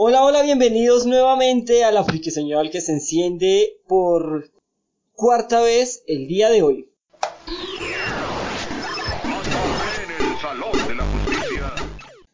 Hola, hola, bienvenidos nuevamente a la friki señal que se enciende por cuarta vez el día de hoy.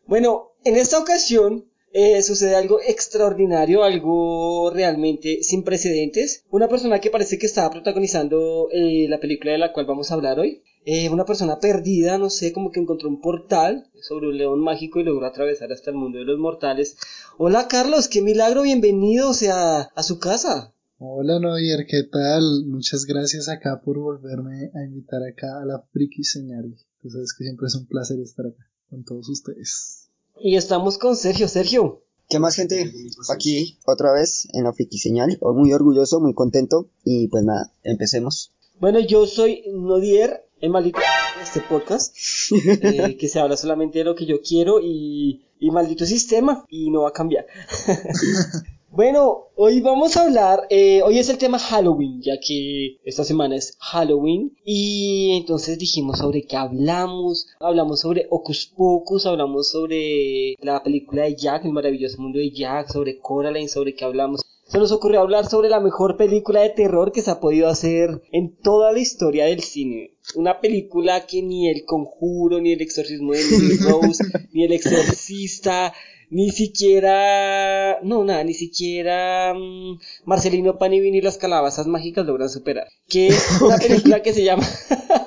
Bueno, en esta ocasión eh, sucede algo extraordinario, algo realmente sin precedentes. Una persona que parece que estaba protagonizando eh, la película de la cual vamos a hablar hoy. Eh, una persona perdida, no sé, como que encontró un portal sobre un león mágico y logró atravesar hasta el mundo de los mortales. Hola Carlos, qué milagro, bienvenido sea, a su casa. Hola Noyer, ¿qué tal? Muchas gracias acá por volverme a invitar acá a la Friki Señal. Tú sabes que siempre es un placer estar acá con todos ustedes. Y estamos con Sergio, Sergio. ¿Qué más gente? Aquí otra vez en la Friki Señal. Muy orgulloso, muy contento y pues nada, empecemos. Bueno, yo soy Nodier el maldito este podcast, eh, que se habla solamente de lo que yo quiero y, y maldito sistema y no va a cambiar. Bueno, hoy vamos a hablar, eh, hoy es el tema Halloween, ya que esta semana es Halloween y entonces dijimos sobre qué hablamos, hablamos sobre Ocus Pocus, hablamos sobre la película de Jack, el maravilloso mundo de Jack, sobre Coraline, sobre qué hablamos. Se nos ocurrió hablar sobre la mejor película de terror que se ha podido hacer en toda la historia del cine. Una película que ni El Conjuro, ni El Exorcismo de Emily Rose, ni El Exorcista, ni siquiera, no, nada, ni siquiera mm, Marcelino Panivini y las calabazas mágicas logran superar. Que es una película que se llama,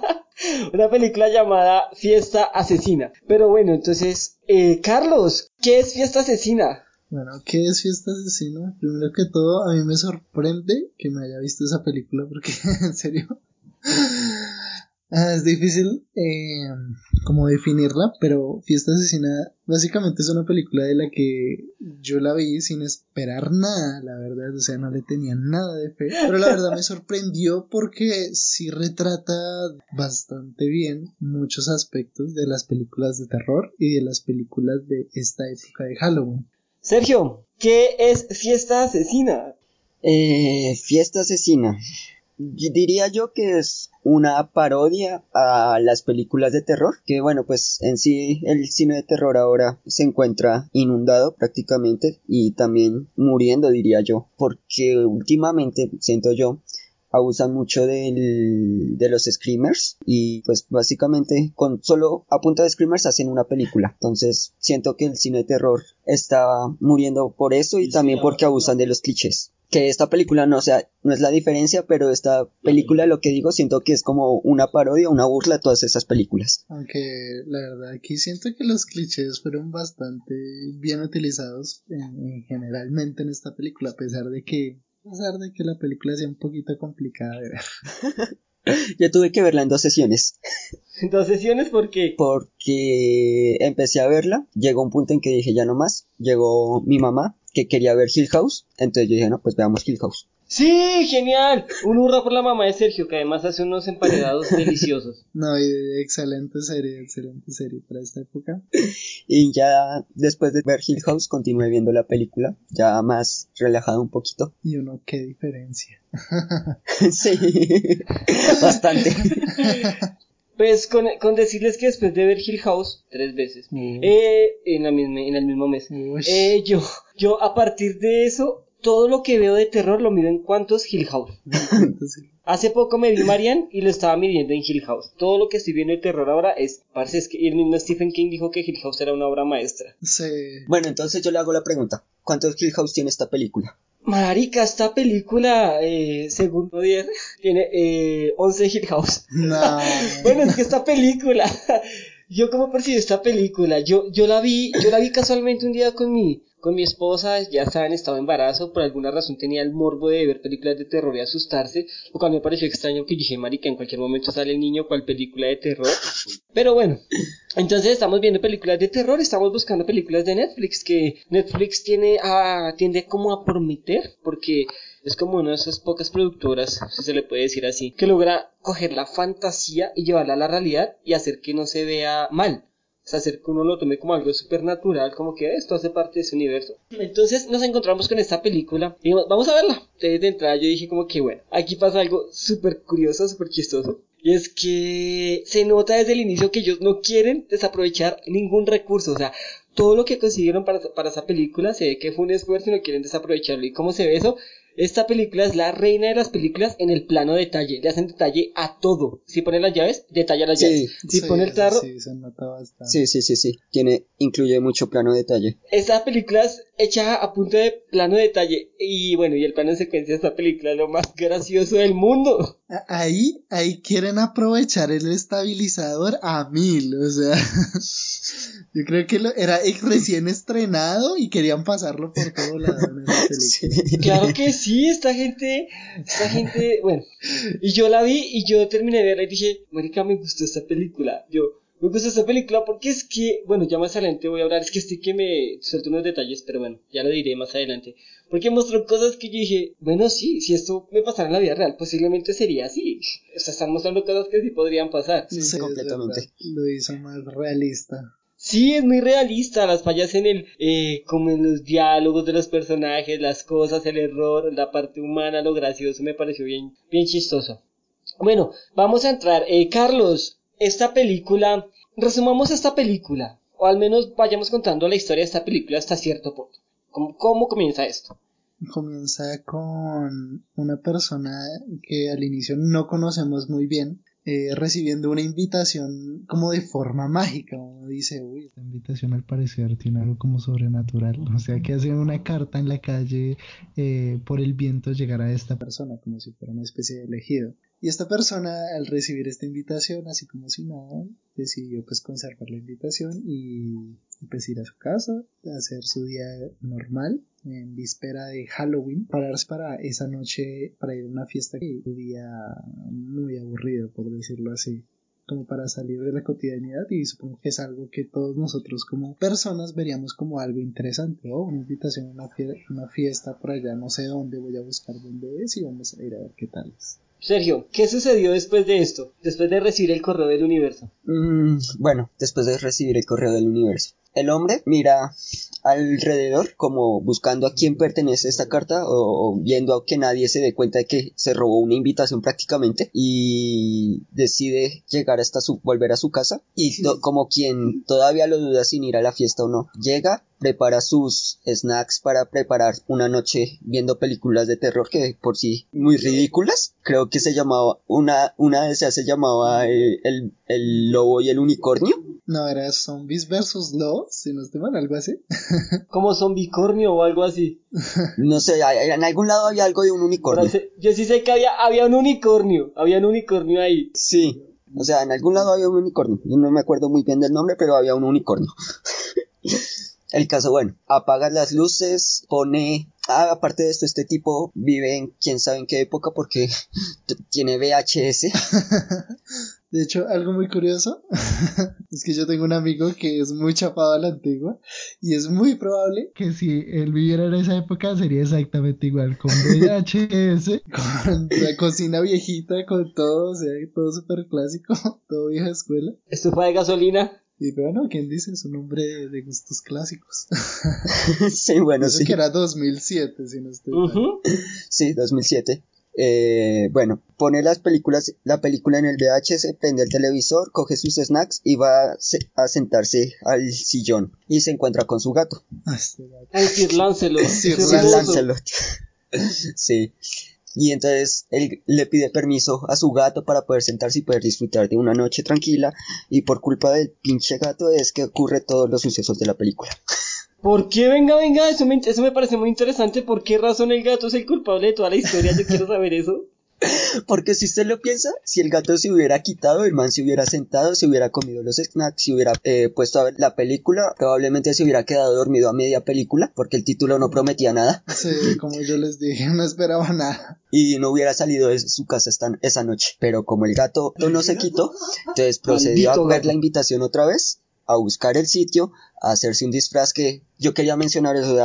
una película llamada Fiesta Asesina. Pero bueno, entonces, eh, Carlos, ¿qué es Fiesta Asesina? Bueno, ¿qué es Fiesta Asesina? Primero que todo, a mí me sorprende que me haya visto esa película porque, en serio, es difícil eh, como definirla, pero Fiesta Asesina básicamente es una película de la que yo la vi sin esperar nada, la verdad, o sea, no le tenía nada de fe, pero la verdad me sorprendió porque sí retrata bastante bien muchos aspectos de las películas de terror y de las películas de esta época de Halloween. Sergio, ¿qué es Fiesta Asesina? Eh, Fiesta Asesina. Diría yo que es una parodia a las películas de terror, que bueno, pues en sí el cine de terror ahora se encuentra inundado prácticamente y también muriendo diría yo, porque últimamente siento yo abusan mucho del, de los screamers y pues básicamente con solo a punta de screamers hacen una película. Entonces siento que el cine de terror está muriendo por eso y también porque abusan de los clichés que esta película no sea, no es la diferencia, pero esta película, lo que digo, siento que es como una parodia, una burla a todas esas películas. Aunque la verdad aquí siento que los clichés fueron bastante bien utilizados en, generalmente en esta película, a pesar de que, pesar de que la película sea un poquito complicada de ver. Yo tuve que verla en dos sesiones. ¿En dos sesiones por qué? Porque empecé a verla, llegó un punto en que dije ya no más, llegó mi mamá que quería ver Hill House, entonces yo dije, no, pues veamos Hill House. Sí, genial. Un hurra por la mamá de Sergio, que además hace unos emparedados deliciosos. No, excelente serie, excelente serie para esta época. Y ya después de ver Hill House, continué viendo la película, ya más relajado un poquito. Y uno, qué diferencia. sí, bastante. Pues con, con, decirles que después de ver Hill House tres veces, eh, en, la misma, en el mismo mes, eh, yo, yo a partir de eso, todo lo que veo de terror lo mido en cuántos Hill House. Hace poco me vi Marian y lo estaba midiendo en Hill House. Todo lo que estoy viendo de terror ahora es, parece es que el mismo Stephen King dijo que Hill House era una obra maestra. Sí. Bueno, entonces yo le hago la pregunta, ¿cuántos Hill House tiene esta película? Marica, esta película, eh, según Odier, tiene eh, 11 Hill House. No. bueno, es que esta película, yo como percibo esta película, yo, yo la vi, yo la vi casualmente un día con mi, con mi esposa, ya estaba en estado de embarazo, por alguna razón tenía el morbo de ver películas de terror y asustarse, lo cual me pareció extraño que dije, marica, en cualquier momento sale el niño cual película de terror. Pero bueno, entonces estamos viendo películas de terror, estamos buscando películas de Netflix, que Netflix tiene a, tiende como a prometer, porque es como una de esas pocas productoras, si se le puede decir así, que logra coger la fantasía y llevarla a la realidad y hacer que no se vea mal hacer que uno lo tome como algo supernatural, como que esto hace parte de ese universo. Entonces nos encontramos con esta película y vamos a verla. Entonces de entrada yo dije como que bueno, aquí pasa algo súper curioso, súper chistoso. Y es que se nota desde el inicio que ellos no quieren desaprovechar ningún recurso. O sea, todo lo que consiguieron para, para esa película se ve que fue un esfuerzo y no quieren desaprovecharlo. ¿Y cómo se ve eso? Esta película es la reina de las películas en el plano detalle. Le hacen detalle a todo. Si pone las llaves, detalla las Sí. llaves. Si Sí, pone el tarro, Sí, se nota bastante. Sí, sí, sí, sí. Tiene, incluye mucho plano de detalle. esta película es hecha a punto de plano detalle. Y bueno, y el plano de secuencia de esta película es lo más gracioso del mundo. Ahí, ahí quieren aprovechar el estabilizador a mil, o sea, yo creo que lo, era recién estrenado y querían pasarlo por todo lado en esa película. Claro que sí, esta gente, esta gente, bueno, y yo la vi y yo terminé de verla y dije, marica, me gustó esta película, yo, me gustó esta película porque es que, bueno, ya más adelante voy a hablar, es que estoy que me suelto unos detalles, pero bueno, ya lo diré más adelante, porque mostró cosas que yo dije, bueno, sí, si esto me pasara en la vida real, posiblemente sería así, o sea, están mostrando cosas que sí podrían pasar. Sí, es completamente. Lo hizo más realista. Sí, es muy realista, las fallas en el, eh, como en los diálogos de los personajes, las cosas, el error, la parte humana, lo gracioso, me pareció bien, bien chistoso. Bueno, vamos a entrar. Eh, Carlos, esta película, resumamos esta película, o al menos vayamos contando la historia de esta película hasta cierto punto. ¿Cómo, cómo comienza esto? Comienza con una persona que al inicio no conocemos muy bien, eh, recibiendo una invitación como de forma mágica. Uno dice, uy, esta invitación al parecer tiene algo como sobrenatural. O sea, que hace una carta en la calle eh, por el viento llegar a esta persona, como si fuera una especie de elegido. Y esta persona, al recibir esta invitación, así como si nada, decidió pues conservar la invitación y, pues ir a su casa, hacer su día normal en víspera de Halloween, pararse para esa noche para ir a una fiesta que un día muy aburrido, por decirlo así como para salir de la cotidianidad y supongo que es algo que todos nosotros como personas veríamos como algo interesante o una invitación a una, una fiesta por allá no sé dónde voy a buscar dónde es y vamos a ir a ver qué tal es. Sergio, ¿qué sucedió después de esto? Después de recibir el correo del universo. Mm, bueno, después de recibir el correo del universo. El hombre mira alrededor como buscando a quién pertenece esta carta o, o, viendo a que nadie se dé cuenta de que se robó una invitación prácticamente y decide llegar hasta su volver a su casa y como quien todavía lo duda sin ir a la fiesta o no llega prepara sus snacks para preparar una noche viendo películas de terror que por sí muy ridículas. Creo que se llamaba, una, una de esas se llamaba el, el, el lobo y el unicornio. No, era zombies versus lobos, si no estoy mal, algo así. Como zombicornio o algo así. No sé, en algún lado había algo de un unicornio. Yo sí sé que había, había un unicornio, había un unicornio ahí. Sí, o sea, en algún lado había un unicornio. Yo no me acuerdo muy bien del nombre, pero había un unicornio. El caso, bueno, apaga las luces, pone... Ah, aparte de esto, este tipo vive en quién sabe en qué época porque tiene VHS. De hecho, algo muy curioso es que yo tengo un amigo que es muy chapado a la antigua y es muy probable que si él viviera en esa época sería exactamente igual, con VHS, con la cocina viejita, con todo, o sea, todo súper clásico, todo vieja escuela. ¿Estufa de gasolina? Y bueno, ¿quién dice? Es un hombre de gustos clásicos. sí, bueno, Eso sí. que era 2007, si no estoy uh -huh. Sí, 2007. Eh, bueno, pone las películas, la película en el VHS, prende el televisor, coge sus snacks y va a, se a sentarse al sillón y se encuentra con su gato. Sir Lancelot. Sir Lancelot. sí. Y entonces él le pide permiso a su gato para poder sentarse y poder disfrutar de una noche tranquila. Y por culpa del pinche gato es que ocurre todos los sucesos de la película. ¿Por qué? Venga, venga, eso me, eso me parece muy interesante. ¿Por qué razón el gato es el culpable de toda la historia? Yo quiero saber eso. Porque si usted lo piensa, si el gato se hubiera quitado, el man se hubiera sentado, se hubiera comido los snacks, se hubiera eh, puesto a ver la película, probablemente se hubiera quedado dormido a media película, porque el título no prometía nada. Sí, como yo les dije, no esperaba nada. Y no hubiera salido de su casa esta, esa noche. Pero como el gato no se quitó, entonces procedió a ver la invitación otra vez, a buscar el sitio, a hacerse un disfraz que yo quería mencionar eso,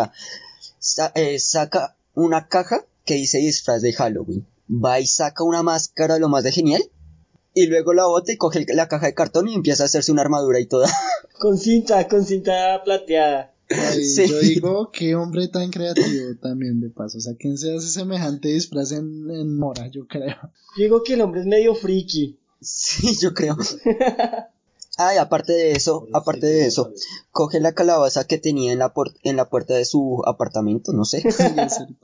sa eh, saca una caja que dice disfraz de Halloween va y saca una máscara lo más de genial y luego la bota y coge la caja de cartón y empieza a hacerse una armadura y toda. Con cinta, con cinta plateada. Ay, sí. Yo digo, qué hombre tan creativo también de paso. O sea, ¿quién se hace semejante disfraz en, en mora? Yo creo. Yo digo que el hombre es medio friki. Sí, yo creo. Ah, y aparte de eso, aparte de eso, coge la calabaza que tenía en la, puer- en la puerta de su apartamento, no sé,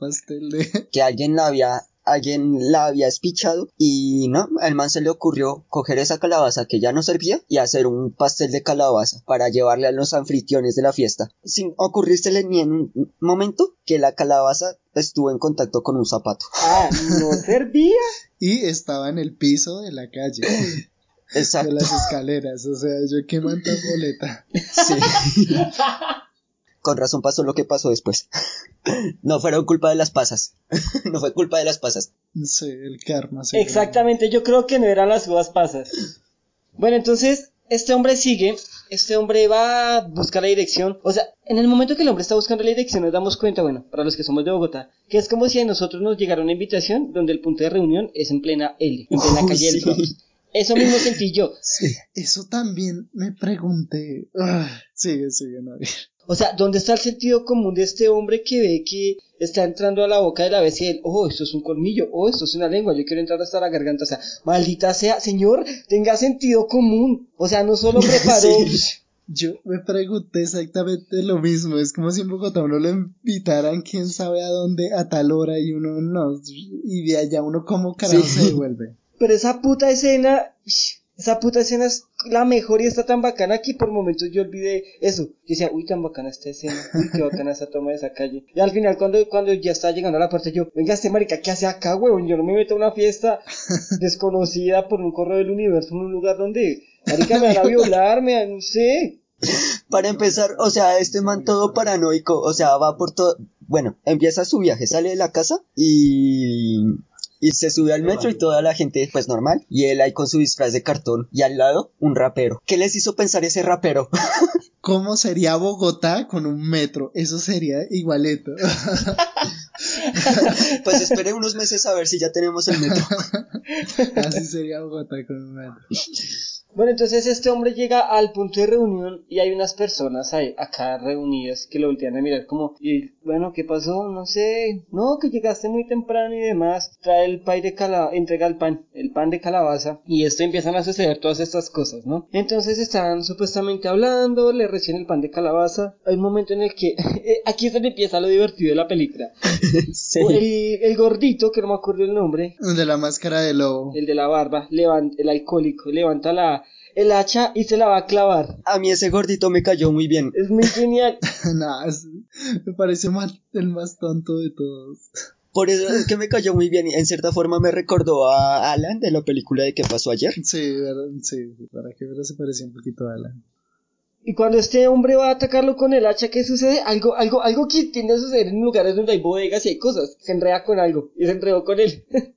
que alguien la había, alguien la había espichado y no, al man se le ocurrió coger esa calabaza que ya no servía y hacer un pastel de calabaza para llevarle a los anfitriones de la fiesta, sin ocurrírsele ni en un momento que la calabaza estuvo en contacto con un zapato. Ah, no servía. Y estaba en el piso de la calle, de Exacto. las escaleras. O sea, yo qué manta boleta. Sí. Con razón pasó lo que pasó después. No fueron culpa de las pasas. No fue culpa de las pasas. Sé, el karma. Exactamente, yo creo que no eran las uvas pasas. Bueno, entonces, este hombre sigue, este hombre va a buscar la dirección. O sea, en el momento que el hombre está buscando la dirección nos damos cuenta, bueno, para los que somos de Bogotá, que es como si a nosotros nos llegara una invitación donde el punto de reunión es en plena L, en plena calle del sí. Bronx. Eso mismo sentí yo. Eso también me pregunté. Ah, sigue, sigue, no. O sea, ¿dónde está el sentido común de este hombre que ve que está entrando a la boca de la bestia y él, oh, esto es un colmillo, oh, esto es una lengua, yo quiero entrar hasta la garganta? O sea, maldita sea, señor, tenga sentido común. O sea, no solo preparó... Yo me pregunté exactamente lo mismo. Es como si en Bogotá uno lo invitaran, quién sabe a dónde, a tal hora, y uno no. Y de allá uno, como carajo Sí. se devuelve? Pero esa puta escena, esa puta escena es la mejor y está tan bacana que por momentos yo olvidé eso. Yo decía, uy, tan bacana esta escena, uy, qué bacana esa toma de esa calle. Y al final, cuando, cuando ya está llegando a la puerta, yo, venga, este marica, ¿qué hace acá, huevón? Yo no me meto a una fiesta desconocida por un correo del universo en un lugar donde, marica, me van a violar, me no sé. Para empezar, o sea, este man todo paranoico, o sea, va por todo, bueno, empieza su viaje, sale de la casa y, y se sube al metro y toda la gente, pues normal, y él ahí con su disfraz de cartón y al lado un rapero. ¿Qué les hizo pensar ese rapero? ¿Cómo sería Bogotá con un metro? Eso sería igualeto. pues esperé unos meses a ver si ya tenemos el metro. Así sería Bogotá con un metro. Bueno, entonces este hombre llega al punto de reunión y hay unas personas ahí, acá reunidas que lo voltean a mirar como, y bueno, ¿qué pasó? No sé, no, que llegaste muy temprano y demás, trae el pay de calabaza, entrega el pan, el pan de calabaza, y esto empiezan a suceder todas estas cosas, ¿no? Entonces están supuestamente hablando, le reciben el pan de calabaza, hay un momento en el que, eh, aquí es donde empieza lo divertido de la película, Sí. el, el gordito, que no me acuerdo el nombre, De la máscara de lobo. el de la barba, levanta, el alcohólico, levanta la, el hacha y se la va a clavar. A mí ese gordito me cayó muy bien. Es muy genial. Nah, es- me parece más, el más tonto de todos. Por eso es que me cayó muy bien y en cierta forma me recordó a Alan de la película de qué pasó ayer. Sí, ¿verdad? sí, para que verdad se parecía un poquito a Alan. Y cuando este hombre va a atacarlo con el hacha, ¿qué sucede? Algo, algo, algo que tiende a suceder en lugares donde hay bodegas y hay cosas. Se enreda con algo y se enredó con él.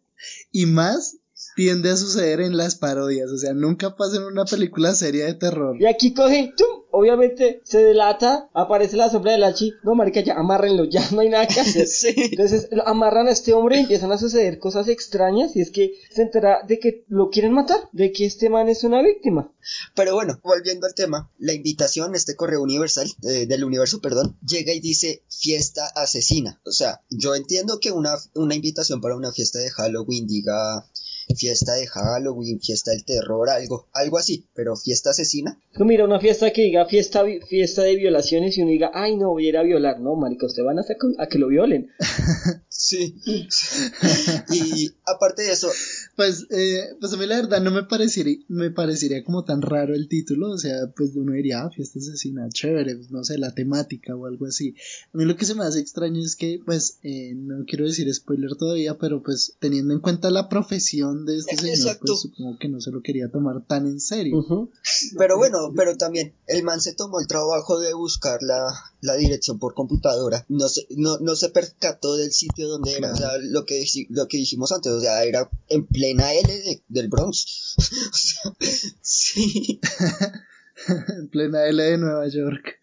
Y más tiende a suceder en las parodias, o sea, nunca pasa en una película seria de terror. y aquí coge, ¡tum! Obviamente se delata, aparece la sombra del hachi. No, marica, ya amárrenlo, ya no hay nada que hacer. Sí. Entonces lo amarran a este hombre y empiezan a suceder cosas extrañas y es que se entera de que lo quieren matar, de que este man es una víctima. Pero bueno, volviendo al tema, la invitación, este correo universal, eh, del universo, perdón, llega y dice fiesta asesina. O sea, yo entiendo que una, una invitación para una fiesta de Halloween diga fiesta de Halloween, fiesta del terror, algo, algo así, pero fiesta asesina. Tú mira una fiesta que diga fiesta, vi- fiesta de violaciones y uno diga, ay no, voy a ir a violar. No, marica, ustedes van a, a que lo violen. Sí. y aparte de eso, Pues, eh, pues a mí la verdad no me parecería, me parecería como tan raro el título, o sea, pues uno diría, ah, fiesta asesina, chévere, pues, no sé, la temática o algo así. A mí lo que se me hace extraño es que, pues, eh, no quiero decir spoiler todavía, pero pues teniendo en cuenta la profesión de este señor, Exacto. pues supongo que no se lo quería tomar tan en serio. Pero bueno, pero también el man se tomó el trabajo de buscar la, la dirección por computadora. No se, no, no se percató del sitio donde era. O sea, lo que, lo que dijimos antes, o sea, era en plena L de- del Bronx. o sea, sí. en plena L de Nueva York.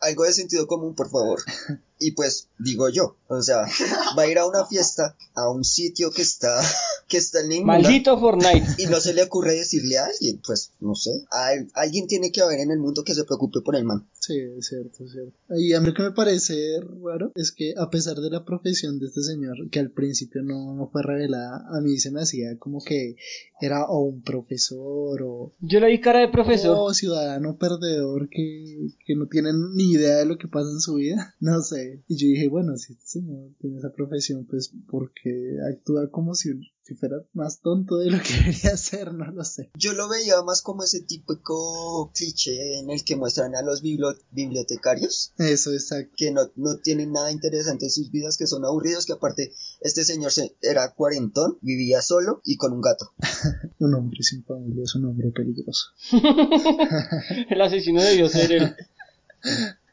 Algo de sentido común, por favor. Y pues digo yo, o sea, va a ir a una fiesta, a un sitio que está, que está en ninguna, Maldito Fortnite. y no se le ocurre decirle a alguien, pues no sé, Al- alguien tiene que haber en el mundo que se preocupe por el man. Sí, es cierto, es cierto. Y a mí lo que me parece raro es que a pesar de la profesión de este señor, que al principio no, no fue revelada, a mí se me hacía como que era o un profesor o, Yo le vi cara de profesor. o ciudadano perdedor que, que no tiene ni idea de lo que pasa en su vida. No sé. Y yo dije, bueno, si este señor tiene esa profesión, pues porque actúa como si, si fuera más tonto de lo que debería ser, no lo sé. Yo lo veía más como ese típico cliché en el que muestran a los bibliotecarios, Eso, exacto. que no, no tienen nada interesante en sus vidas, que son aburridos, que aparte este señor se- era cuarentón, vivía solo y con un gato. Un hombre sin familia es un hombre peligroso. El asesino debió ser él.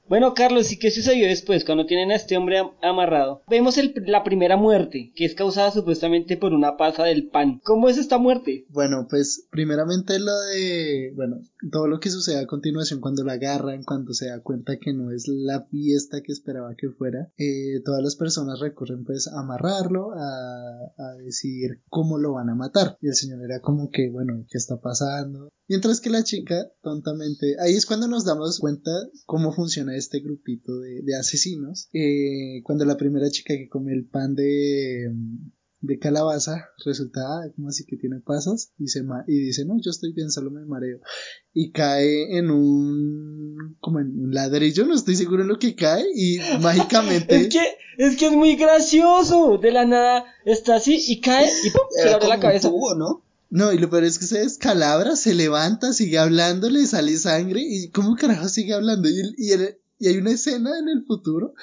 Bueno, Carlos, ¿y qué sucedió después cuando tienen a este hombre am- amarrado? Vemos el- la primera muerte, que es causada supuestamente por una pasa del pan. ¿Cómo es esta muerte? Bueno, pues primeramente lo de, bueno, todo lo que sucede a continuación cuando la agarran, cuando se da cuenta que no es la fiesta que esperaba que fuera, eh, todas las personas recurren pues a amarrarlo, a, a decidir cómo lo van a matar. Y el señor era como que, bueno, ¿qué está pasando? Mientras que la chica, tontamente, ahí es cuando nos damos cuenta cómo funciona este grupito de, de asesinos. Eh, cuando la primera chica que come el pan de, de calabaza resulta, ah, como así que tiene pasas? Y, se ma- y dice, no, yo estoy bien, solo me mareo. Y cae en un, como en un ladrillo, no estoy seguro en lo que cae, y mágicamente... Es que, es que es muy gracioso. De la nada está así y cae y ¡pum! se le abre la cabeza. tubo, ¿no? No, y lo peor es que se descalabra, se levanta, sigue hablando, le sale sangre, y ¿cómo carajo sigue hablando? Y, el- y, el- y hay una escena en el futuro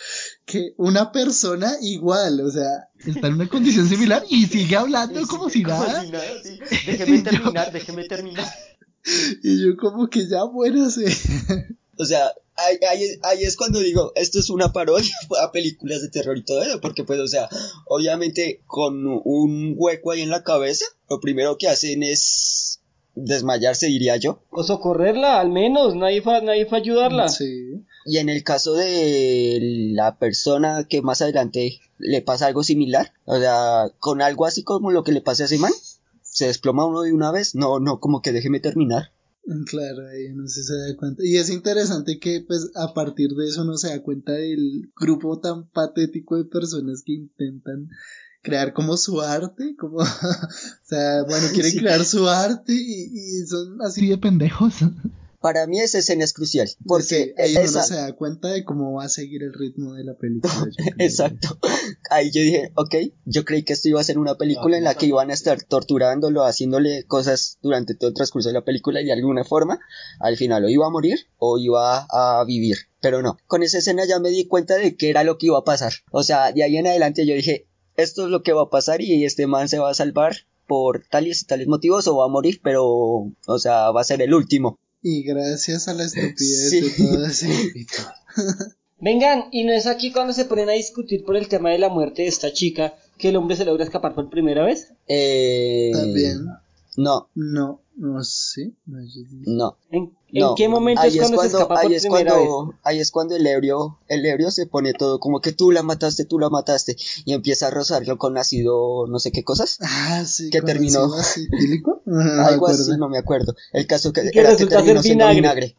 que una persona igual, o sea, está en una condición similar y sigue hablando como si nada. Déjeme yo- terminar, déjeme terminar. Y yo como que ya muérase. O sea, ahí, ahí- ahí es cuando digo, esto es una parodia a películas de terror y todo eso, porque pues, o sea, obviamente con un hueco ahí en la cabeza, lo primero que hacen es desmayarse, diría yo. O socorrerla, al menos. Nadie fue, nadie fue a ayudarla. Sí. Y en el caso de la persona que más adelante le pasa algo similar, o sea, con algo así como lo que le pase a ese man, se desploma uno de una vez, no, no, como que déjeme terminar. Claro, ahí uno sí se da cuenta. Y es interesante que, pues, a partir de eso uno se da cuenta del grupo tan patético de personas que intentan crear como su arte, como, o sea, bueno, quieren Sí. crear su arte y, y son así de pendejos. Para mí esa escena es crucial, porque uno esa, se da cuenta de cómo va a seguir el ritmo de la película. Exacto. Ahí yo dije, ok, yo creí que esto iba a ser una película en la que iban a estar torturándolo, haciéndole cosas durante todo el transcurso de la película y de alguna forma, al final o iba a morir o iba a vivir. Pero no, con esa escena ya me di cuenta de qué era lo que iba a pasar. O sea, de ahí en adelante yo dije, esto es lo que va a pasar y este man se va a salvar por tales y tales motivos o va a morir, pero, o sea, va a ser el último. Y gracias a la estupidez Sí. de todo ese grupito. Vengan, y no es aquí cuando se ponen a discutir por el tema de la muerte de esta chica que el hombre se logra escapar por primera vez. Eh, También. No, No, no sé. No. ¿En, en No, qué momento ahí es cuando, se escapa ahí por es primera vez? cuando, ahí es cuando el ebrio, el ebrio se pone todo como que tú la mataste, tú la mataste, y empieza a rozarlo con ácido, no sé qué cosas, Ah, sí. ¿Qué con terminó? No me algo acuerdo. así, no me acuerdo. El caso que, Y que era que terminó siendo vinagre. vinagre.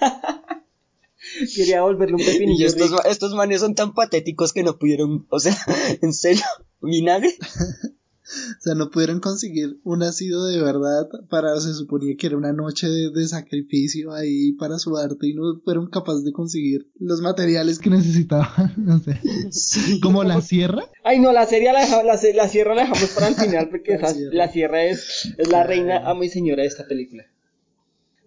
Quería volverle un Y pepinillo estos, rico. estos manes son tan patéticos que no pudieron, o sea, en serio, vinagre. O sea, no pudieron conseguir un ácido de verdad para, se suponía que era una noche de, de sacrificio ahí para su arte y no fueron capaces de conseguir los materiales que necesitaban, no sé. Como la sierra. Ay, no, la serie la, la, la sierra la dejamos para el final porque La esa- sierra. la sierra es, es la reina, amo y señora de esta película.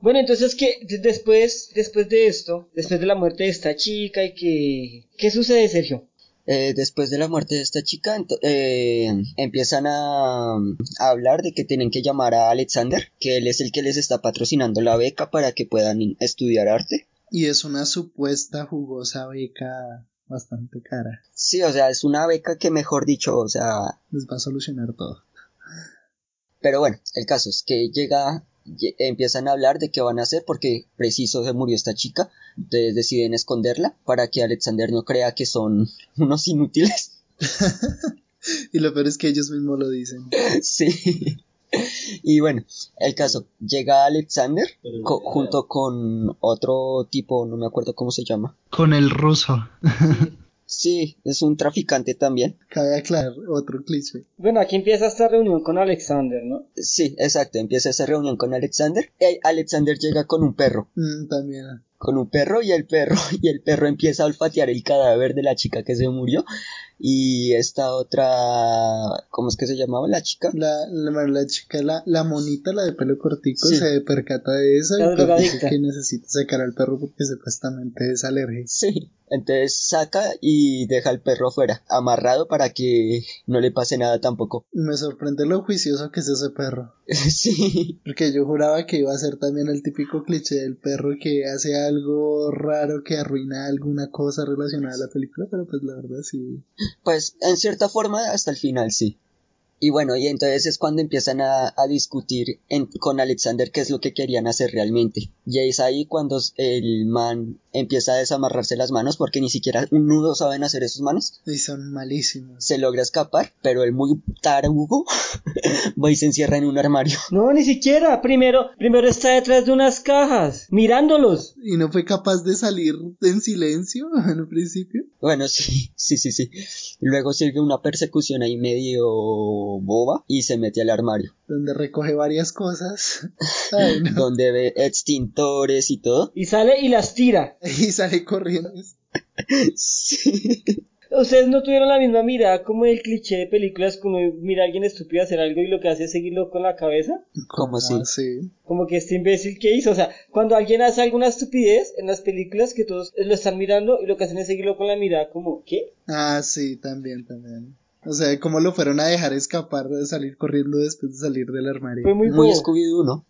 Bueno, entonces que de- después, después de esto, después de la muerte de esta chica y que... ¿Qué sucede, Sergio? Eh, después de la muerte de esta chica, eh, empiezan a, a hablar de que tienen que llamar a Alexander, que él es el que les está patrocinando la beca para que puedan estudiar arte. Y es una supuesta jugosa beca bastante cara. Sí, o sea, es una beca que mejor dicho, o sea, Les va a solucionar todo. pero bueno, el caso es que llega empiezan a hablar de qué van a hacer porque preciso se murió esta chica, entonces deciden esconderla para que Alexander no crea que son unos inútiles. Y lo peor es que ellos mismos lo dicen. Sí. Y bueno, el caso, llega Alexander co- junto con otro tipo, no me acuerdo cómo se llama. Con el ruso. Sí, es un traficante también. Cabe aclarar otro cliché. Bueno, aquí empieza esta reunión con Alexander, ¿no? Sí, exacto, empieza esa reunión con Alexander. Y Alexander llega con un perro. Mm, también. con un perro y el perro y el perro empieza a olfatear el cadáver de la chica que se murió y esta otra ¿cómo es que se llamaba la chica? La, la, la chica, la, la monita, la de pelo cortico, Sí. se percata de eso y pues dice que necesita sacar al perro porque supuestamente es alérgico. Sí, entonces saca y deja al perro afuera, amarrado para que no le pase nada tampoco. Me sorprende lo juicioso que es ese perro. sí, Porque yo juraba que iba a ser también el típico cliché del perro que hace algo raro que arruina alguna cosa relacionada a la película, pero pues la verdad sí. pues en cierta forma hasta el final sí. Y bueno, y entonces es cuando empiezan a, a discutir en- con Alexander qué es lo que querían hacer realmente. Y es ahí cuando el man empieza a desamarrarse las manos porque ni siquiera un nudo saben hacer esos manos. Y son malísimos. Se logra escapar, pero el muy tarugo va y se encierra en un armario. No, ni siquiera. Primero, primero está detrás de unas cajas, mirándolos. Y no fue capaz de salir en silencio en un principio. Bueno, sí, sí, sí, sí. Luego sigue una persecución ahí medio boba y se mete al armario, Donde recoge varias cosas. Ay, no. donde ve extintores y todo. Y sale y las tira. Y sale corriendo. Sí. Ustedes no tuvieron la misma mirada como el cliché de películas como mira a alguien estúpido hacer algo y lo que hace es seguirlo con la cabeza. ¿Cómo así? Ah, sí. Como que este imbécil que hizo. O sea, cuando alguien hace alguna estupidez en las películas que todos lo están mirando y lo que hacen es seguirlo con la mirada como ¿qué? Ah, sí, también, también. O sea, cómo lo fueron a dejar escapar de salir corriendo después de salir del armario. Fue muy Muy. Scooby-Doo, ¿no?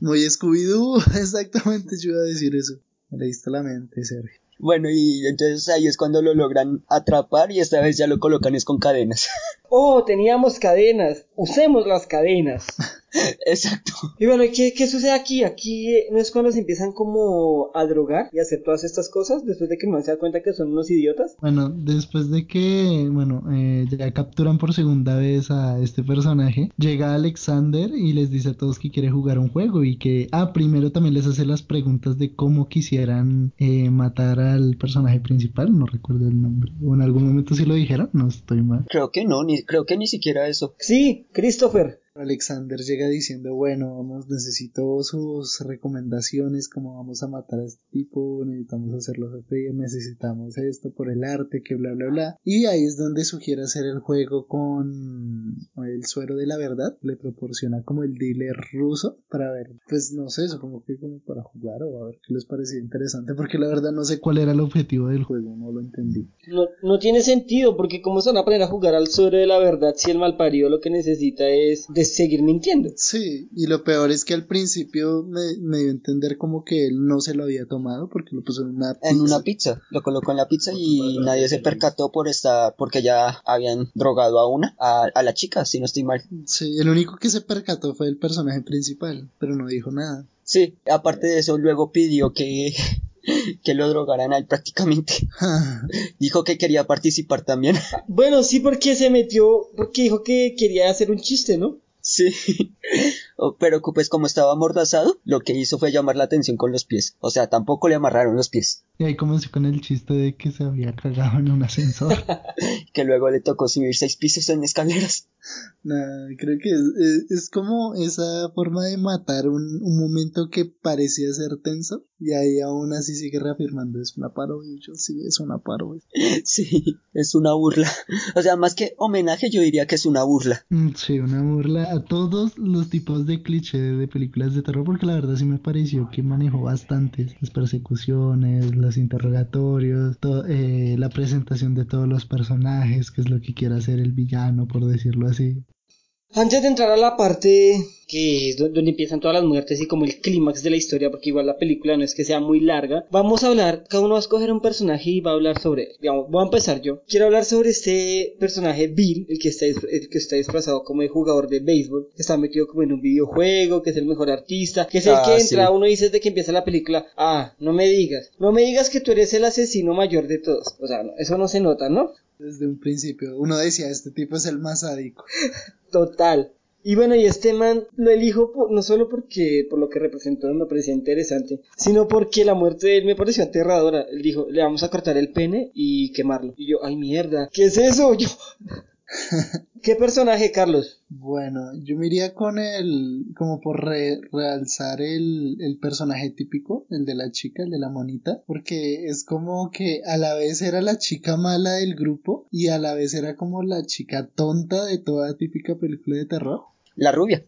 Muy Scooby-Doo, exactamente yo iba a decir eso. Me leíste la mente, Sergio. Bueno, y entonces ahí es cuando lo logran atrapar y esta vez ya lo colocan es con cadenas. Oh, teníamos cadenas. Usemos las cadenas. Exacto. Y bueno, ¿qué, qué sucede aquí? Aquí eh, no es cuando se empiezan como a drogar y a hacer todas estas cosas después de que no se da cuenta que son unos idiotas. Bueno, después de que, bueno, eh, ya capturan por segunda vez a este personaje, llega Alexander y les dice a todos que quiere jugar un juego y que, ah, primero también les hace las preguntas de cómo quisieran eh, matar al personaje principal, no recuerdo el nombre, o en algún momento sí lo dijeron, no estoy mal. Creo que no, ni, creo que ni siquiera eso. Sí, Christopher. Alexander llega diciendo, bueno, vamos, necesito sus recomendaciones, cómo vamos a matar a este tipo, necesitamos hacerlo sufrir, necesitamos esto por el arte, que bla, bla, bla. Y ahí es donde sugiere hacer el juego con el suero de la verdad, le proporciona como el dealer ruso para ver, pues no sé, supongo que como para jugar o a ver qué les parecía interesante, porque la verdad no sé cuál era el objetivo del juego, no lo entendí. No, no tiene sentido porque cómo se van a poner a jugar al sobre de la verdad si el malparido lo que necesita es seguir mintiendo. Sí, y lo peor es que al principio me, me dio a entender como que él no se lo había tomado porque lo puso en una pizza. En una pizza. Lo colocó en la pizza y nadie se percató por estar, porque ya habían drogado a una, a, a la chica, si no estoy mal. Sí, el único que se percató fue el personaje principal, pero no dijo nada. Sí, aparte de eso, luego pidió que, que lo drogaran a él prácticamente. Dijo que quería participar también. Bueno, sí, porque se metió, porque dijo que quería hacer un chiste, ¿no? Sí. Pero pues como estaba amordazado, lo que hizo fue llamar la atención con los pies. O sea, tampoco le amarraron los pies. y ahí comenzó con el chiste de que se había cagado en un ascensor. Que luego le tocó subir seis pisos en escaleras. Nah, creo que es, es- es como esa forma de matar un, un momento que parecía ser tenso y ahí aún así sigue reafirmando es una parodia. Y Yo sí, es una parodia. Sí, es una burla. O sea, más que homenaje, yo diría que es una burla. Mm, Sí, una burla a todos los tipos de cliché de películas de terror, porque la verdad sí me pareció que manejó bastantes. Las persecuciones, los interrogatorios, to- eh, la presentación de todos los personajes, que es lo que quiere hacer el villano, por decirlo así. Antes de entrar a la parte que es donde empiezan todas las muertes y como el clímax de la historia, porque igual la película no es que sea muy larga, vamos a hablar, cada uno va a escoger un personaje y va a hablar sobre él. Digamos, voy a empezar yo. Quiero hablar sobre este personaje Bill, el que está, el que está disfrazado como de jugador de béisbol, que está metido como en un videojuego, que es el mejor artista, que es el Ah, que entra, sí. uno dice desde que empieza la película, ah, no me digas, no me digas que tú eres el asesino mayor de todos. O sea, no, eso no se nota, ¿no? Desde un principio. Uno decía, este tipo es el más sádico. Total. Y bueno, y este man lo elijo no solo porque por lo que representó me parecía interesante, sino porque la muerte de él me pareció aterradora. Él dijo, le vamos a cortar el pene y quemarlo. Y yo, ay mierda, ¿qué es eso? Yo... ¿Qué personaje, Carlos? Bueno, yo me iría con el, como por re- realzar el, el personaje típico, el de la chica, el de la monita, porque es como que a la vez era la chica mala del grupo y a la vez era como la chica tonta de toda típica película de terror. La rubia.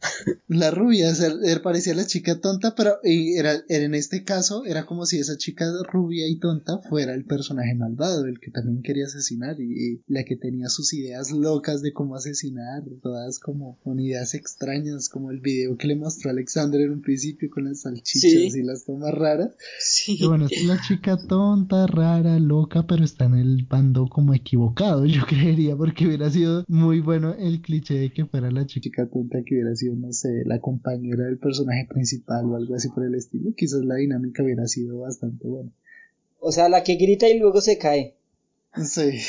La rubia, o sea, él parecía la chica tonta, pero y era, era- en este caso era como si esa chica rubia y tonta fuera el personaje malvado, el que también quería asesinar y, y la que tenía sus ideas locas de cómo asesinar, todas como con ideas extrañas, como el video que le mostró Alexander en un principio con las salchichas Sí. y las tomas raras. Sí. Y bueno, es la chica tonta, rara, loca, pero está en el bando como equivocado, yo creería, porque hubiera sido muy bueno el cliché de que fuera la chica tonta que hubiera sido, no sé, la compañera del personaje principal o algo así por el estilo. Quizás la dinámica hubiera sido bastante buena. O sea, la que grita y luego se cae. Sí.